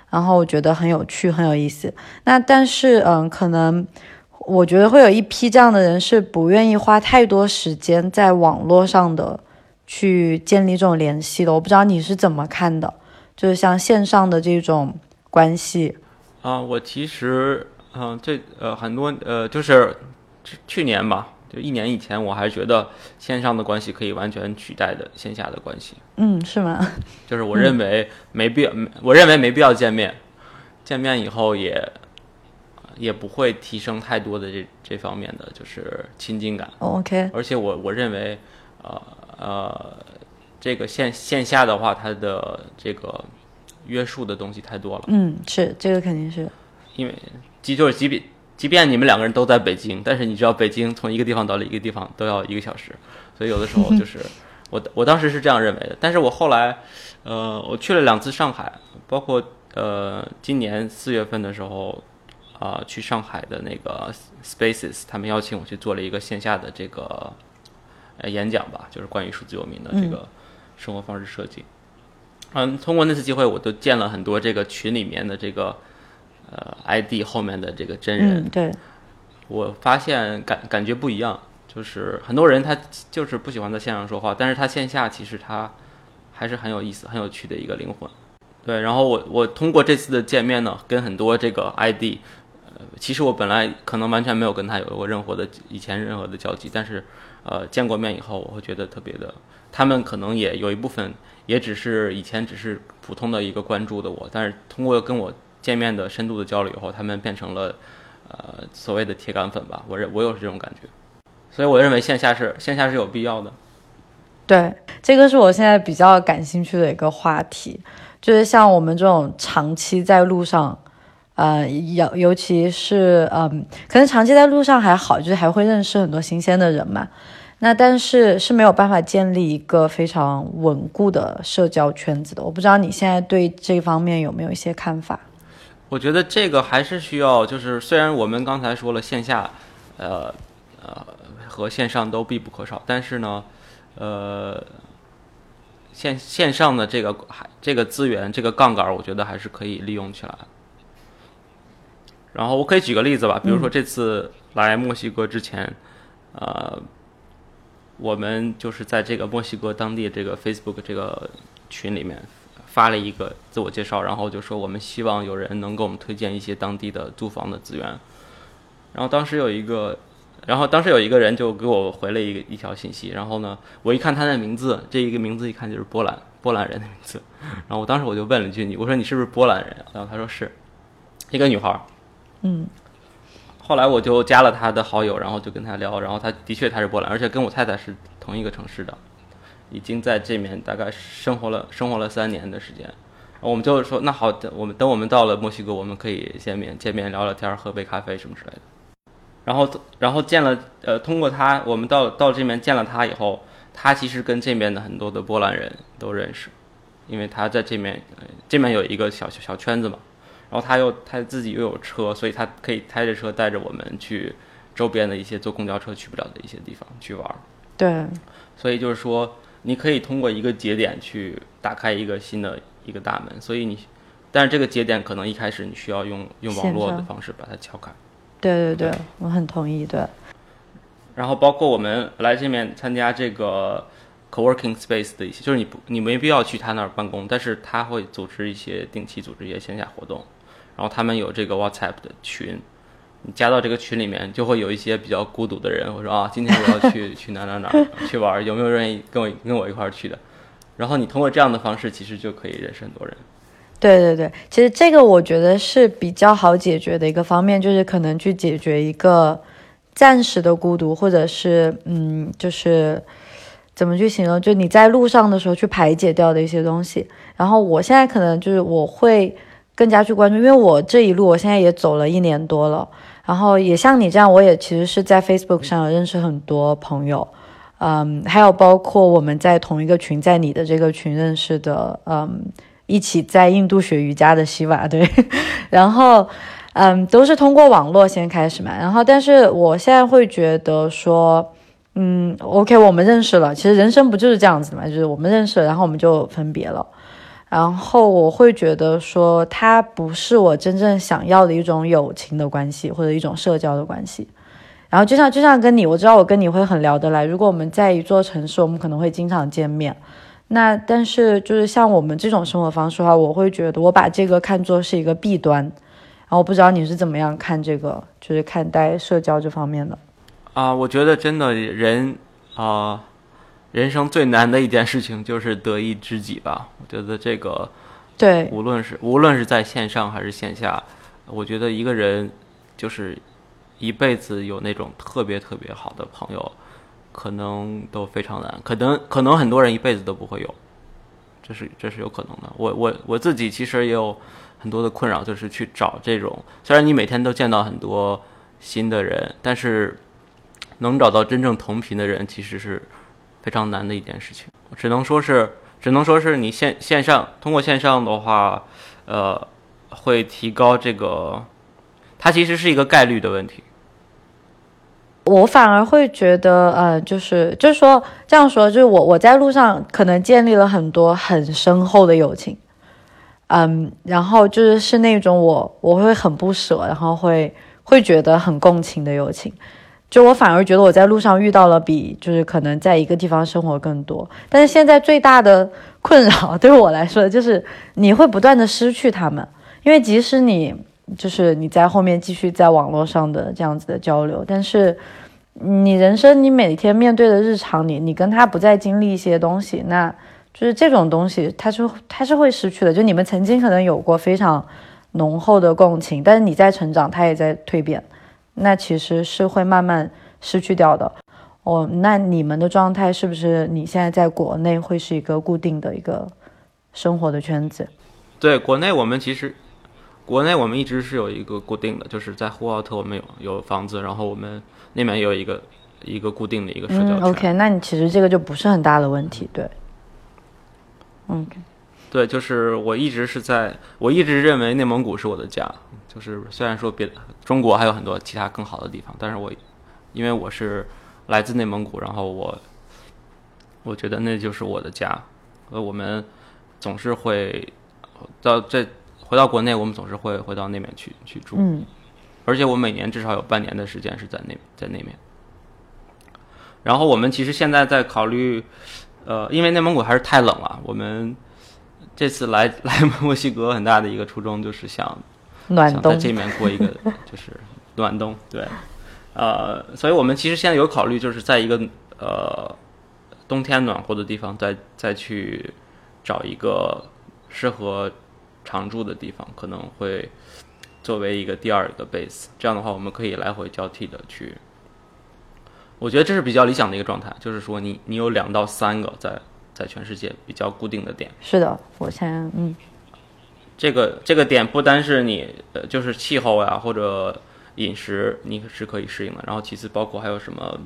然后我觉得很有趣，很有意思。那但是，嗯，可能我觉得会有一批这样的人是不愿意花太多时间在网络上的去建立这种联系的。我不知道你是怎么看的，就是像线上的这种关系。啊，我其实，嗯，这呃很多呃就是去年吧。就一年以前，我还觉得线上的关系可以完全取代的线下的关系。嗯，是吗？<laughs> 就是我认为没必要，我认为没必要见面，见面以后也也不会提升太多的这这方面的就是亲近感。OK。而且我我认为，呃呃，这个线线下的话，它的这个约束的东西太多了。嗯，是这个肯定是。因为即就是即便。即便你们两个人都在北京，但是你知道北京从一个地方到了一个地方都要一个小时，所以有的时候就 <laughs> 是我我当时是这样认为的。但是我后来，呃，我去了两次上海，包括呃今年四月份的时候，啊去上海的那个 Spaces，他们邀请我去做了一个线下的这个呃演讲吧，就是关于数字游民的这个生活方式设计。嗯，通过那次机会，我都见了很多这个群里面的这个。呃，ID 后面的这个真人，对，我发现感感觉不一样，就是很多人他就是不喜欢在线上说话，但是他线下其实他还是很有意思、很有趣的一个灵魂。对，然后我我通过这次的见面呢，跟很多这个 ID，呃，其实我本来可能完全没有跟他有过任何的以前任何的交集，但是呃见过面以后，我会觉得特别的，他们可能也有一部分也只是以前只是普通的一个关注的我，但是通过跟我。见面的深度的交流以后，他们变成了，呃，所谓的铁杆粉吧。我认我有这种感觉，所以我认为线下是线下是有必要的。对，这个是我现在比较感兴趣的一个话题，就是像我们这种长期在路上，呃，尤尤其是嗯，可能长期在路上还好，就是还会认识很多新鲜的人嘛。那但是是没有办法建立一个非常稳固的社交圈子的。我不知道你现在对这方面有没有一些看法？我觉得这个还是需要，就是虽然我们刚才说了线下，呃呃和线上都必不可少，但是呢，呃线线上的这个还这个资源这个杠杆，我觉得还是可以利用起来。然后我可以举个例子吧，比如说这次来墨西哥之前，呃，我们就是在这个墨西哥当地这个 Facebook 这个群里面。发了一个自我介绍，然后就说我们希望有人能给我们推荐一些当地的租房的资源。然后当时有一个，然后当时有一个人就给我回了一个一条信息。然后呢，我一看他的名字，这一个名字一看就是波兰波兰人的名字。然后我当时我就问了一句：“你我说你是不是波兰人？”然后他说是一个女孩。嗯。后来我就加了他的好友，然后就跟他聊。然后他的确他是波兰，而且跟我太太是同一个城市的。已经在这面大概生活了生活了三年的时间，我们就是说那好，等我们等我们到了墨西哥，我们可以见面见面聊聊天，喝杯咖啡什么之类的。然后然后见了呃，通过他，我们到到这边见了他以后，他其实跟这边的很多的波兰人都认识，因为他在这面这面有一个小小圈子嘛。然后他又他自己又有车，所以他可以开着车带着我们去周边的一些坐公交车去不了的一些地方去玩。对，所以就是说，你可以通过一个节点去打开一个新的一个大门。所以你，但是这个节点可能一开始你需要用用网络的方式把它敲开。对对对，我很同意。对。然后包括我们来这边参加这个 co-working space 的一些，就是你不你没必要去他那儿办公，但是他会组织一些定期组织一些线下活动。然后他们有这个 WhatsApp 的群，你加到这个群里面，就会有一些比较孤独的人。我说啊，今天我要去 <laughs> 去哪哪哪去玩，有没有愿意跟我跟我一块儿去的？然后你通过这样的方式，其实就可以认识很多人。对对对，其实这个我觉得是比较好解决的一个方面，就是可能去解决一个暂时的孤独，或者是嗯，就是怎么去形容？就你在路上的时候去排解掉的一些东西。然后我现在可能就是我会。更加去关注，因为我这一路我现在也走了一年多了，然后也像你这样，我也其实是在 Facebook 上认识很多朋友，嗯，还有包括我们在同一个群，在你的这个群认识的，嗯，一起在印度学瑜伽的希瓦，对，<laughs> 然后，嗯，都是通过网络先开始嘛，然后，但是我现在会觉得说，嗯，OK，我们认识了，其实人生不就是这样子嘛，就是我们认识了，然后我们就分别了。然后我会觉得说，它不是我真正想要的一种友情的关系，或者一种社交的关系。然后就像就像跟你，我知道我跟你会很聊得来。如果我们在一座城市，我们可能会经常见面。那但是就是像我们这种生活方式的话，我会觉得我把这个看作是一个弊端。然后我不知道你是怎么样看这个，就是看待社交这方面的。啊，我觉得真的人啊。人生最难的一件事情就是得一知己吧。我觉得这个，对，无论是无论是在线上还是线下，我觉得一个人就是一辈子有那种特别特别好的朋友，可能都非常难。可能可能很多人一辈子都不会有，这是这是有可能的。我我我自己其实也有很多的困扰，就是去找这种。虽然你每天都见到很多新的人，但是能找到真正同频的人，其实是。非常难的一件事情，只能说是，只能说是你线线上通过线上的话，呃，会提高这个，它其实是一个概率的问题。我反而会觉得，呃，就是就是说这样说，就是我我在路上可能建立了很多很深厚的友情，嗯，然后就是是那种我我会很不舍，然后会会觉得很共情的友情。就我反而觉得我在路上遇到了比就是可能在一个地方生活更多，但是现在最大的困扰对我来说就是你会不断的失去他们，因为即使你就是你在后面继续在网络上的这样子的交流，但是你人生你每天面对的日常你你跟他不再经历一些东西，那就是这种东西它是它是会失去的。就你们曾经可能有过非常浓厚的共情，但是你在成长，他也在蜕变。那其实是会慢慢失去掉的，哦，那你们的状态是不是你现在在国内会是一个固定的一个生活的圈子？对，国内我们其实，国内我们一直是有一个固定的，就是在呼和浩特我们有有房子，然后我们那边有一个一个固定的一个社交圈。OK，那你其实这个就不是很大的问题，对。OK。对，就是我一直是在，我一直认为内蒙古是我的家。就是虽然说别中国还有很多其他更好的地方，但是我因为我是来自内蒙古，然后我我觉得那就是我的家。呃，我们总是会到这回到国内，我们总是会回到那边去去住。嗯。而且我每年至少有半年的时间是在那在那边。然后我们其实现在在考虑，呃，因为内蒙古还是太冷了，我们。这次来 <laughs> 来墨西哥，很大的一个初衷就是想暖冬，在这面过一个 <laughs> 就是暖冬。对，呃，所以我们其实现在有考虑，就是在一个呃冬天暖和的地方，再再去找一个适合常住的地方，可能会作为一个第二个 base。这样的话，我们可以来回交替的去。我觉得这是比较理想的一个状态，就是说你你有两到三个在。在全世界比较固定的点是的，我先嗯，这个这个点不单是你呃，就是气候呀或者饮食你是可以适应的，然后其次包括还有什么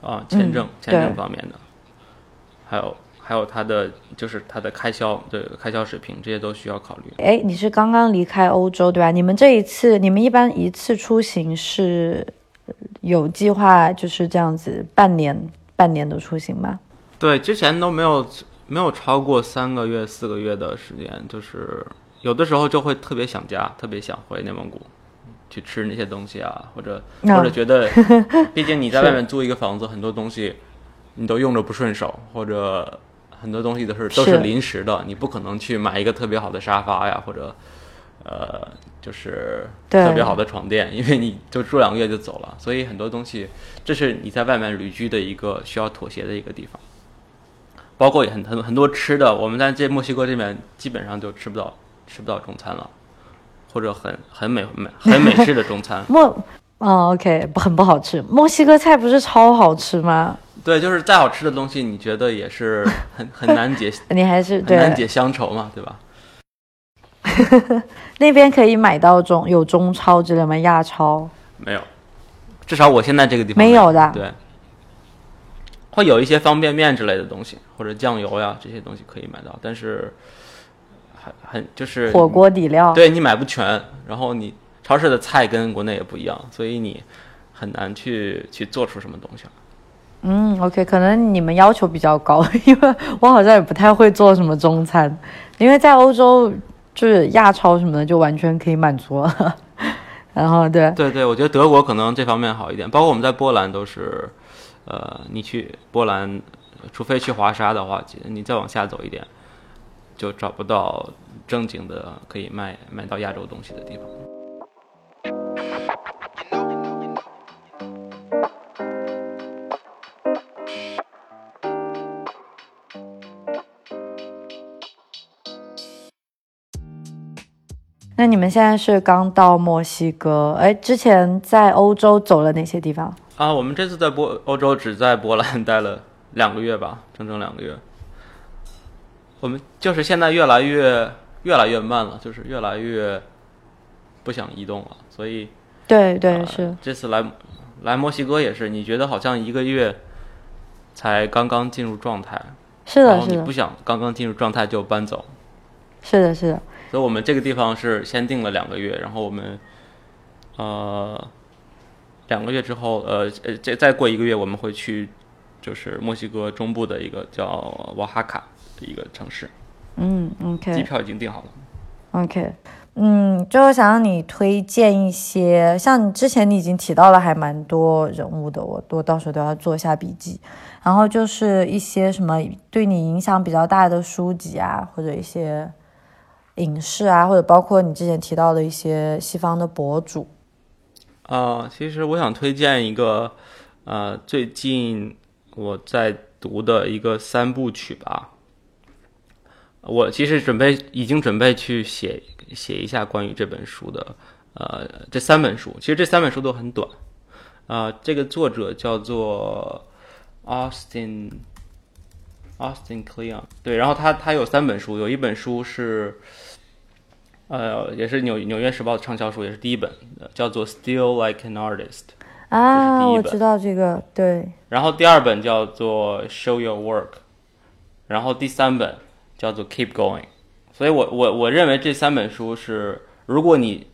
啊签证签证方面的，还有还有它的就是它的开销对开销水平，这些都需要考虑。哎，你是刚刚离开欧洲对吧？你们这一次，你们一般一次出行是有计划就是这样子半年半年的出行吗？对，之前都没有没有超过三个月四个月的时间，就是有的时候就会特别想家，特别想回内蒙古。去吃那些东西啊，或者或者觉得，<laughs> 毕竟你在外面租一个房子，很多东西你都用着不顺手，或者很多东西都是都是临时的，你不可能去买一个特别好的沙发呀，或者呃，就是特别好的床垫，因为你就住两个月就走了，所以很多东西这是你在外面旅居的一个需要妥协的一个地方，包括也很很很多吃的，我们在这墨西哥这边基本上就吃不到吃不到中餐了。或者很很美美很美式的中餐。<laughs> 墨，哦，OK，不很不好吃。墨西哥菜不是超好吃吗？对，就是再好吃的东西，你觉得也是很很难解。<laughs> 你还是很难解乡愁嘛，对吧？<laughs> 那边可以买到中有中超之类吗？亚超没有，至少我现在这个地方没有的。对，会有一些方便面之类的东西，或者酱油呀这些东西可以买到，但是。很很就是火锅底料，对你买不全，然后你超市的菜跟国内也不一样，所以你很难去去做出什么东西来。嗯，OK，可能你们要求比较高，因为我好像也不太会做什么中餐，因为在欧洲就是亚超什么的就完全可以满足了。<laughs> 然后对对对，我觉得德国可能这方面好一点，包括我们在波兰都是，呃，你去波兰，除非去华沙的话，你再往下走一点。就找不到正经的可以卖卖到亚洲东西的地方。那你们现在是刚到墨西哥？哎，之前在欧洲走了哪些地方？啊，我们这次在波欧洲只在波兰待了两个月吧，整整两个月。我们就是现在越来越越来越慢了，就是越来越不想移动了，所以对对是这次来来墨西哥也是，你觉得好像一个月才刚刚进入状态，是的，是的，你不想刚刚进入状态就搬走，是的，是的。所以我们这个地方是先定了两个月，然后我们呃两个月之后，呃呃再再过一个月我们会去就是墨西哥中部的一个叫瓦哈卡的。一个城市，嗯，OK，机票已经订好了，OK，嗯，就想让你推荐一些，像你之前你已经提到了还蛮多人物的，我我到时候都要做一下笔记。然后就是一些什么对你影响比较大的书籍啊，或者一些影视啊，或者包括你之前提到的一些西方的博主。啊，其实我想推荐一个，呃，最近我在读的一个三部曲吧。我其实准备已经准备去写写一下关于这本书的，呃，这三本书，其实这三本书都很短，啊，这个作者叫做 Austin Austin Kleon，对，然后他他有三本书，有一本书是，呃，也是纽纽约时报的畅销书，也是第一本，叫做 Still Like an Artist，啊，我知道这个，对，然后第二本叫做 Show Your Work，然后第三本。叫做 Keep Going，所以我我我认为这三本书是，如果你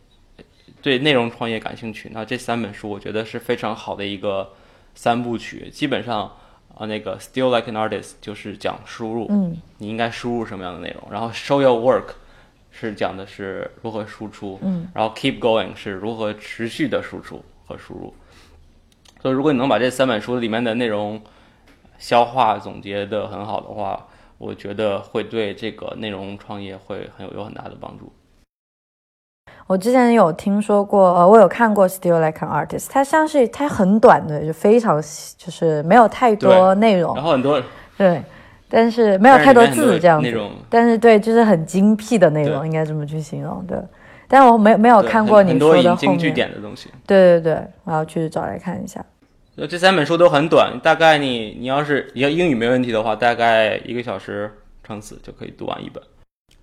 对内容创业感兴趣，那这三本书我觉得是非常好的一个三部曲。基本上啊，那个 Still Like an Artist 就是讲输入，嗯，你应该输入什么样的内容，然后 Show Your Work 是讲的是如何输出，嗯，然后 Keep Going 是如何持续的输出和输入。所以如果你能把这三本书里面的内容消化总结的很好的话，我觉得会对这个内容创业会很有有很大的帮助。我之前有听说过，呃，我有看过《Still Like an Artist》，它像是它很短的，就非常就是没有太多内容，然后很多对，但是没有太多字这样子，但是对，就是很精辟的内容，应该这么去形容对。但我没没有看过你说的后面点的东西，对对对，我要去找来看一下。这三本书都很短，大概你你要是要英语没问题的话，大概一个小时撑死就可以读完一本。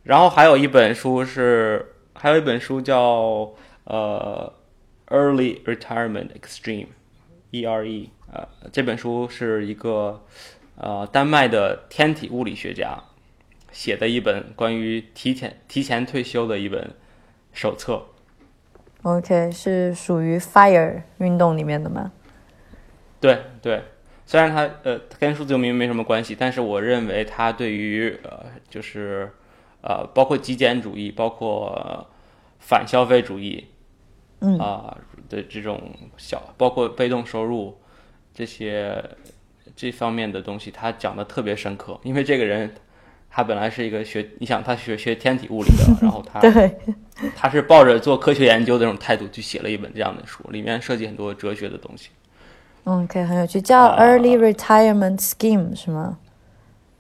然后还有一本书是，还有一本书叫呃《Early Retirement Extreme》，E R E，呃，这本书是一个呃，丹麦的天体物理学家写的一本关于提前提前退休的一本手册。OK，是属于 Fire 运动里面的吗？对对，虽然它呃跟数字游民没什么关系，但是我认为它对于呃就是呃包括极简主义，包括反消费主义，嗯啊的这种小，包括被动收入这些这方面的东西，他讲的特别深刻，因为这个人。他本来是一个学，你想他学学天体物理的，<laughs> 然后他对，他是抱着做科学研究的这种态度去写了一本这样的书，里面涉及很多哲学的东西。嗯，OK，很有趣，叫 Early Retirement Scheme 是吗？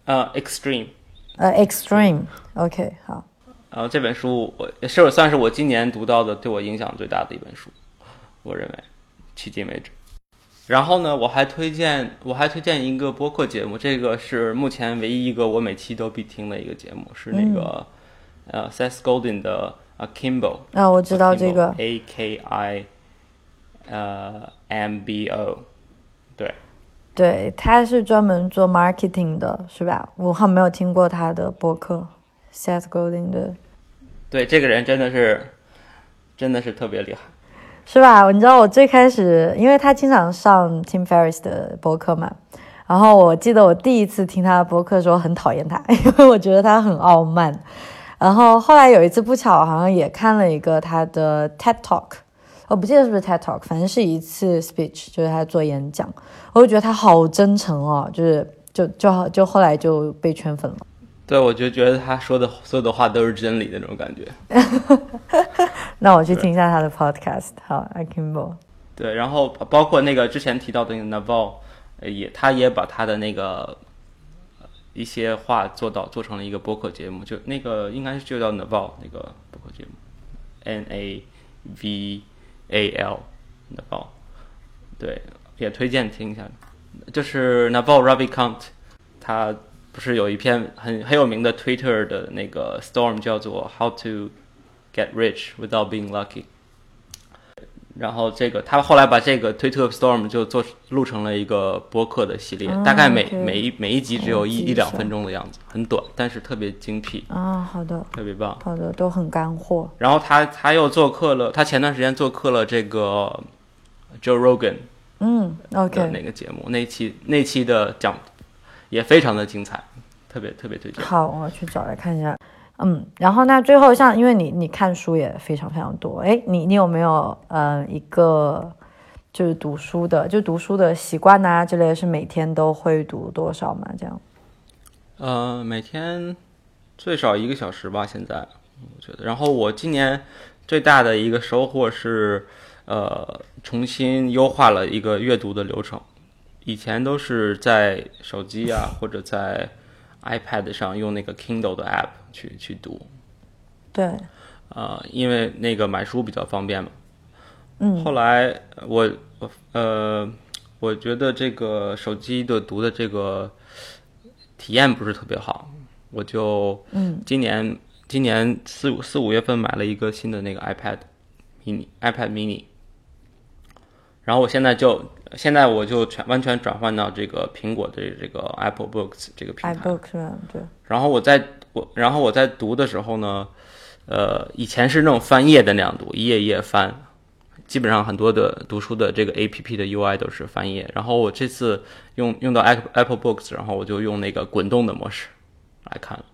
呃，Extreme，呃，Extreme，OK，好。然后这本书我是算是我今年读到的对我影响最大的一本书，我认为，迄今为止。然后呢，我还推荐，我还推荐一个播客节目，这个是目前唯一一个我每期都必听的一个节目，是那个呃，Seth Godin 的 Akimbo。啊，我知道这个。A K I，呃，M B O，对。对，他是专门做 marketing 的，是吧？我好像没有听过他的播客，Seth Godin 的。对，这个人真的是，真的是特别厉害。是吧？你知道我最开始，因为他经常上 Tim Ferris 的博客嘛，然后我记得我第一次听他的博客的时候很讨厌他，<laughs> 因为我觉得他很傲慢。然后后来有一次不巧，好像也看了一个他的 TED Talk，我不记得是不是 TED Talk，反正是一次 speech，就是他做演讲，我就觉得他好真诚哦，就是就就就后来就被圈粉了。对，我就觉得他说的所有的话都是真理的那种感觉。<laughs> 那我去听一下他的 podcast。好，Akimbo。对，然后包括那个之前提到的那个 Naval，也他也把他的那个一些话做到做成了一个播客节目，就那个应该是就叫 Naval 那个播客节目，N A V A L Naval。对，也推荐听一下。就是 Naval Ravikant，他。不是有一篇很很有名的 Twitter 的那个 storm 叫做 How to get rich without being lucky。然后这个他后来把这个 Twitter storm 就做录成了一个播客的系列，大概每每一每一集只有一一两分钟的样子，很短，但是特别精辟啊，好的，特别棒，好的，都很干货。然后他他又做客了，他前段时间做客了这个 Joe Rogan，嗯，OK，那个节目那期那期的讲。也非常的精彩，特别特别推荐。好，我去找来看一下。嗯，然后那最后像，因为你你看书也非常非常多，哎，你你有没有呃一个就是读书的，就读书的习惯呐之类的，是每天都会读多少嘛？这样？呃，每天最少一个小时吧。现在我觉得，然后我今年最大的一个收获是，呃，重新优化了一个阅读的流程。以前都是在手机啊，<laughs> 或者在 iPad 上用那个 Kindle 的 App 去去读。对。呃，因为那个买书比较方便嘛。嗯。后来我我呃，我觉得这个手机的读的这个体验不是特别好，我就嗯，今年今年四五四五月份买了一个新的那个 iPad mini，iPad mini。然后我现在就。现在我就全完全转换到这个苹果的这个 Apple Books 这个平台。吧？对。然后我在我然后我在读的时候呢，呃，以前是那种翻页的那样读，一页一页翻，基本上很多的读书的这个 APP 的 UI 都是翻页。然后我这次用用到 Apple Apple Books，然后我就用那个滚动的模式来看了。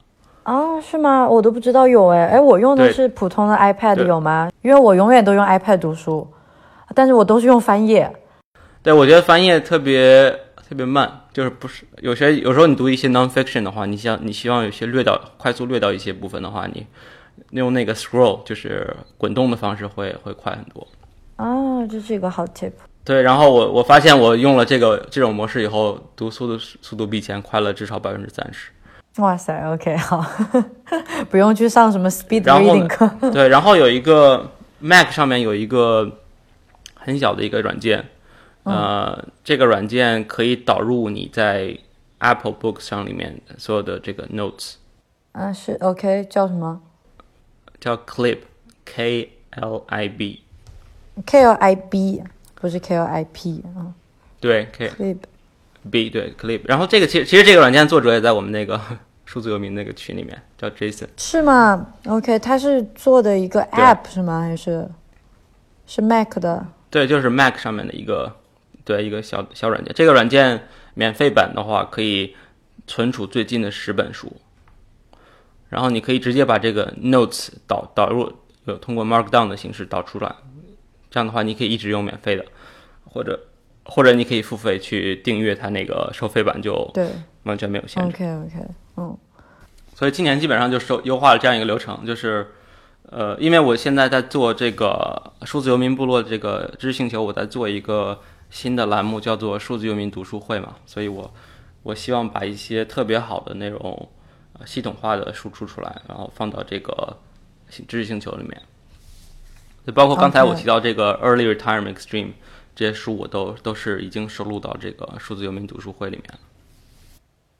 哦，是吗？我都不知道有哎哎，我用的是普通的 iPad 有吗？因为我永远都用 iPad 读书，但是我都是用翻页。对，我觉得翻页特别特别慢，就是不是有些有时候你读一些 nonfiction 的话，你想你希望有些略到快速略到一些部分的话，你用那个 scroll 就是滚动的方式会会快很多。哦，这是一个好 tip。对，然后我我发现我用了这个这种模式以后，读速度速度比以前快了至少百分之三十。哇塞，OK，好，<laughs> 不用去上什么 speed reading 课。对，然后有一个 Mac 上面有一个很小的一个软件。呃，这个软件可以导入你在 Apple Books 上里面所有的这个 Notes。啊，是 OK，叫什么？叫 Clip，K L I B，K L I B，不是 K L I P 啊。对，K Clip。B 对 Clip，然后这个其实其实这个软件作者也在我们那个 <laughs> 数字游民那个群里面，叫 Jason。是吗？OK，他是做的一个 App 是吗？还是是 Mac 的？对，就是 Mac 上面的一个对一个小小软件。这个软件免费版的话可以存储最近的十本书，然后你可以直接把这个 Notes 导导入，有通过 Markdown 的形式导出来。这样的话，你可以一直用免费的，或者或者你可以付费去订阅它那个收费版，就对完全没有限制。OK OK，嗯。所以今年基本上就收优化了这样一个流程，就是呃，因为我现在在做这个数字游民部落这个知识星球，我在做一个新的栏目，叫做数字游民读书会嘛，所以我我希望把一些特别好的内容系统化的输出出来，然后放到这个知识星球里面。就包括刚才我提到这个 Early Retirement Extreme 这些书，我都都是已经收录到这个数字游民读书会里面了。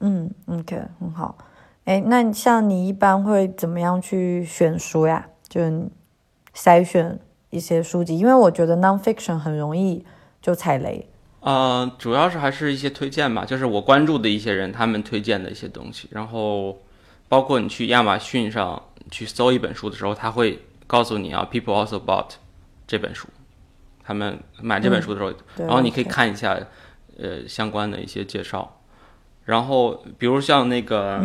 嗯，OK，很好。哎，那像你一般会怎么样去选书呀？就筛选一些书籍，因为我觉得 nonfiction 很容易就踩雷。呃，主要是还是一些推荐吧，就是我关注的一些人他们推荐的一些东西，然后包括你去亚马逊上去搜一本书的时候，他会。告诉你啊，People also bought 这本书，他们买这本书的时候，然后你可以看一下，呃，相关的一些介绍。然后，比如像那个，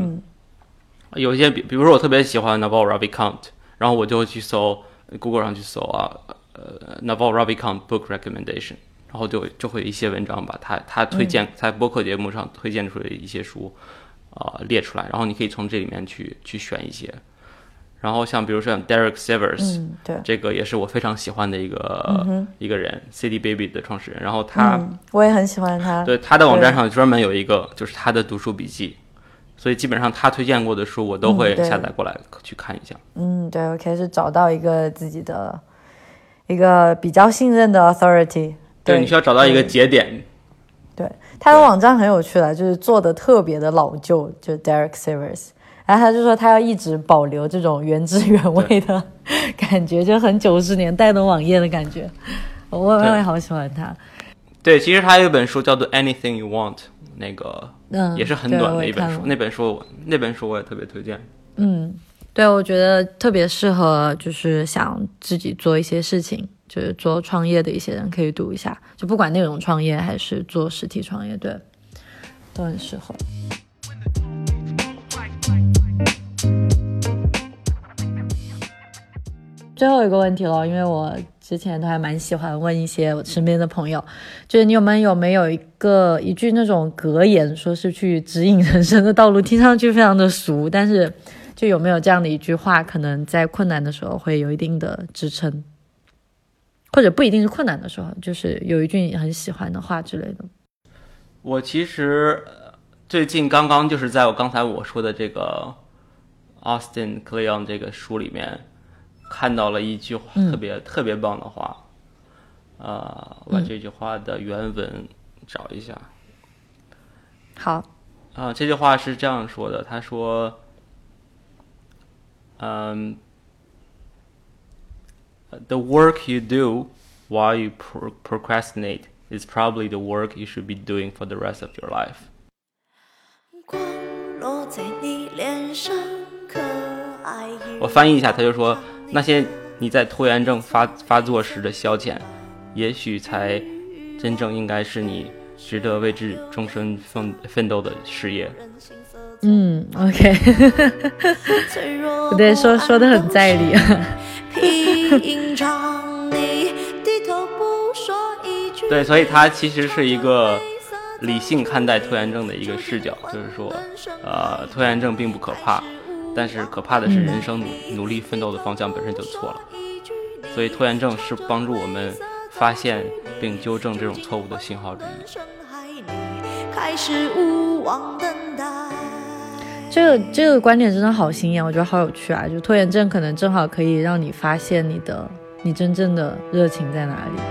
有一些，比比如说我特别喜欢 Naval Ravikant，然后我就会去搜 Google 上去搜啊，呃，Naval Ravikant book recommendation，然后就就会一些文章把他他推荐在播客节目上推荐出来一些书啊列出来，然后你可以从这里面去去选一些。然后像比如说像 Derek Sivers，对，这个也是我非常喜欢的一个一个人，CD Baby 的创始人。然后他，我也很喜欢他。对，他的网站上专门有一个就是他的读书笔记，所以基本上他推荐过的书我都会下载过来去看一下。嗯，对，我开始找到一个自己的一个比较信任的 authority。对，你需要找到一个节点。对，他的网站很有趣的，就是做的特别的老旧，就 Derek Sivers。然后他就说他要一直保留这种原汁原味的感觉，就很九十年代的网页的感觉。我我也好喜欢他。对，其实他有一本书叫做《Anything You Want》，那个嗯也是很短的一本书。那本书那本书我也特别推荐。嗯，对，我觉得特别适合就是想自己做一些事情，就是做创业的一些人可以读一下。就不管内容创业还是做实体创业，对，都很适合。最后一个问题了，因为我之前都还蛮喜欢问一些我身边的朋友，就是你们有没有一个一句那种格言，说是去指引人生的道路，听上去非常的俗，但是就有没有这样的一句话，可能在困难的时候会有一定的支撑，或者不一定是困难的时候，就是有一句你很喜欢的话之类的。我其实最近刚刚就是在我刚才我说的这个 Austin Kleon 这个书里面。看到了一句特别特别棒的话，呃，我把这句话的原文找一下。好。啊，这句话是这样说的，他说：“嗯 ，the work you do while you procrastinate is probably the work you should be doing for the rest of your life。”我翻译一下，他就说。那些你在拖延症发发作时的消遣，也许才真正应该是你值得为之终身奋奋斗的事业。嗯，OK，不对，说说的很在理 <laughs> 啊。<laughs> 对，所以它其实是一个理性看待拖延症的一个视角，就是说，呃，拖延症并不可怕。但是可怕的是，人生努努力奋斗的方向本身就错了，所以拖延症是帮助我们发现并纠正这种错误的信号之一。这个这个观点真的好新颖，我觉得好有趣啊！就拖延症可能正好可以让你发现你的你真正的热情在哪里。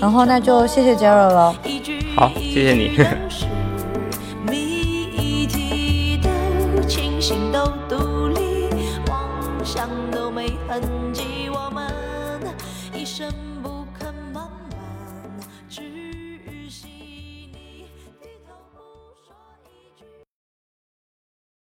然后那就谢谢 j e r r 了。好，谢谢你。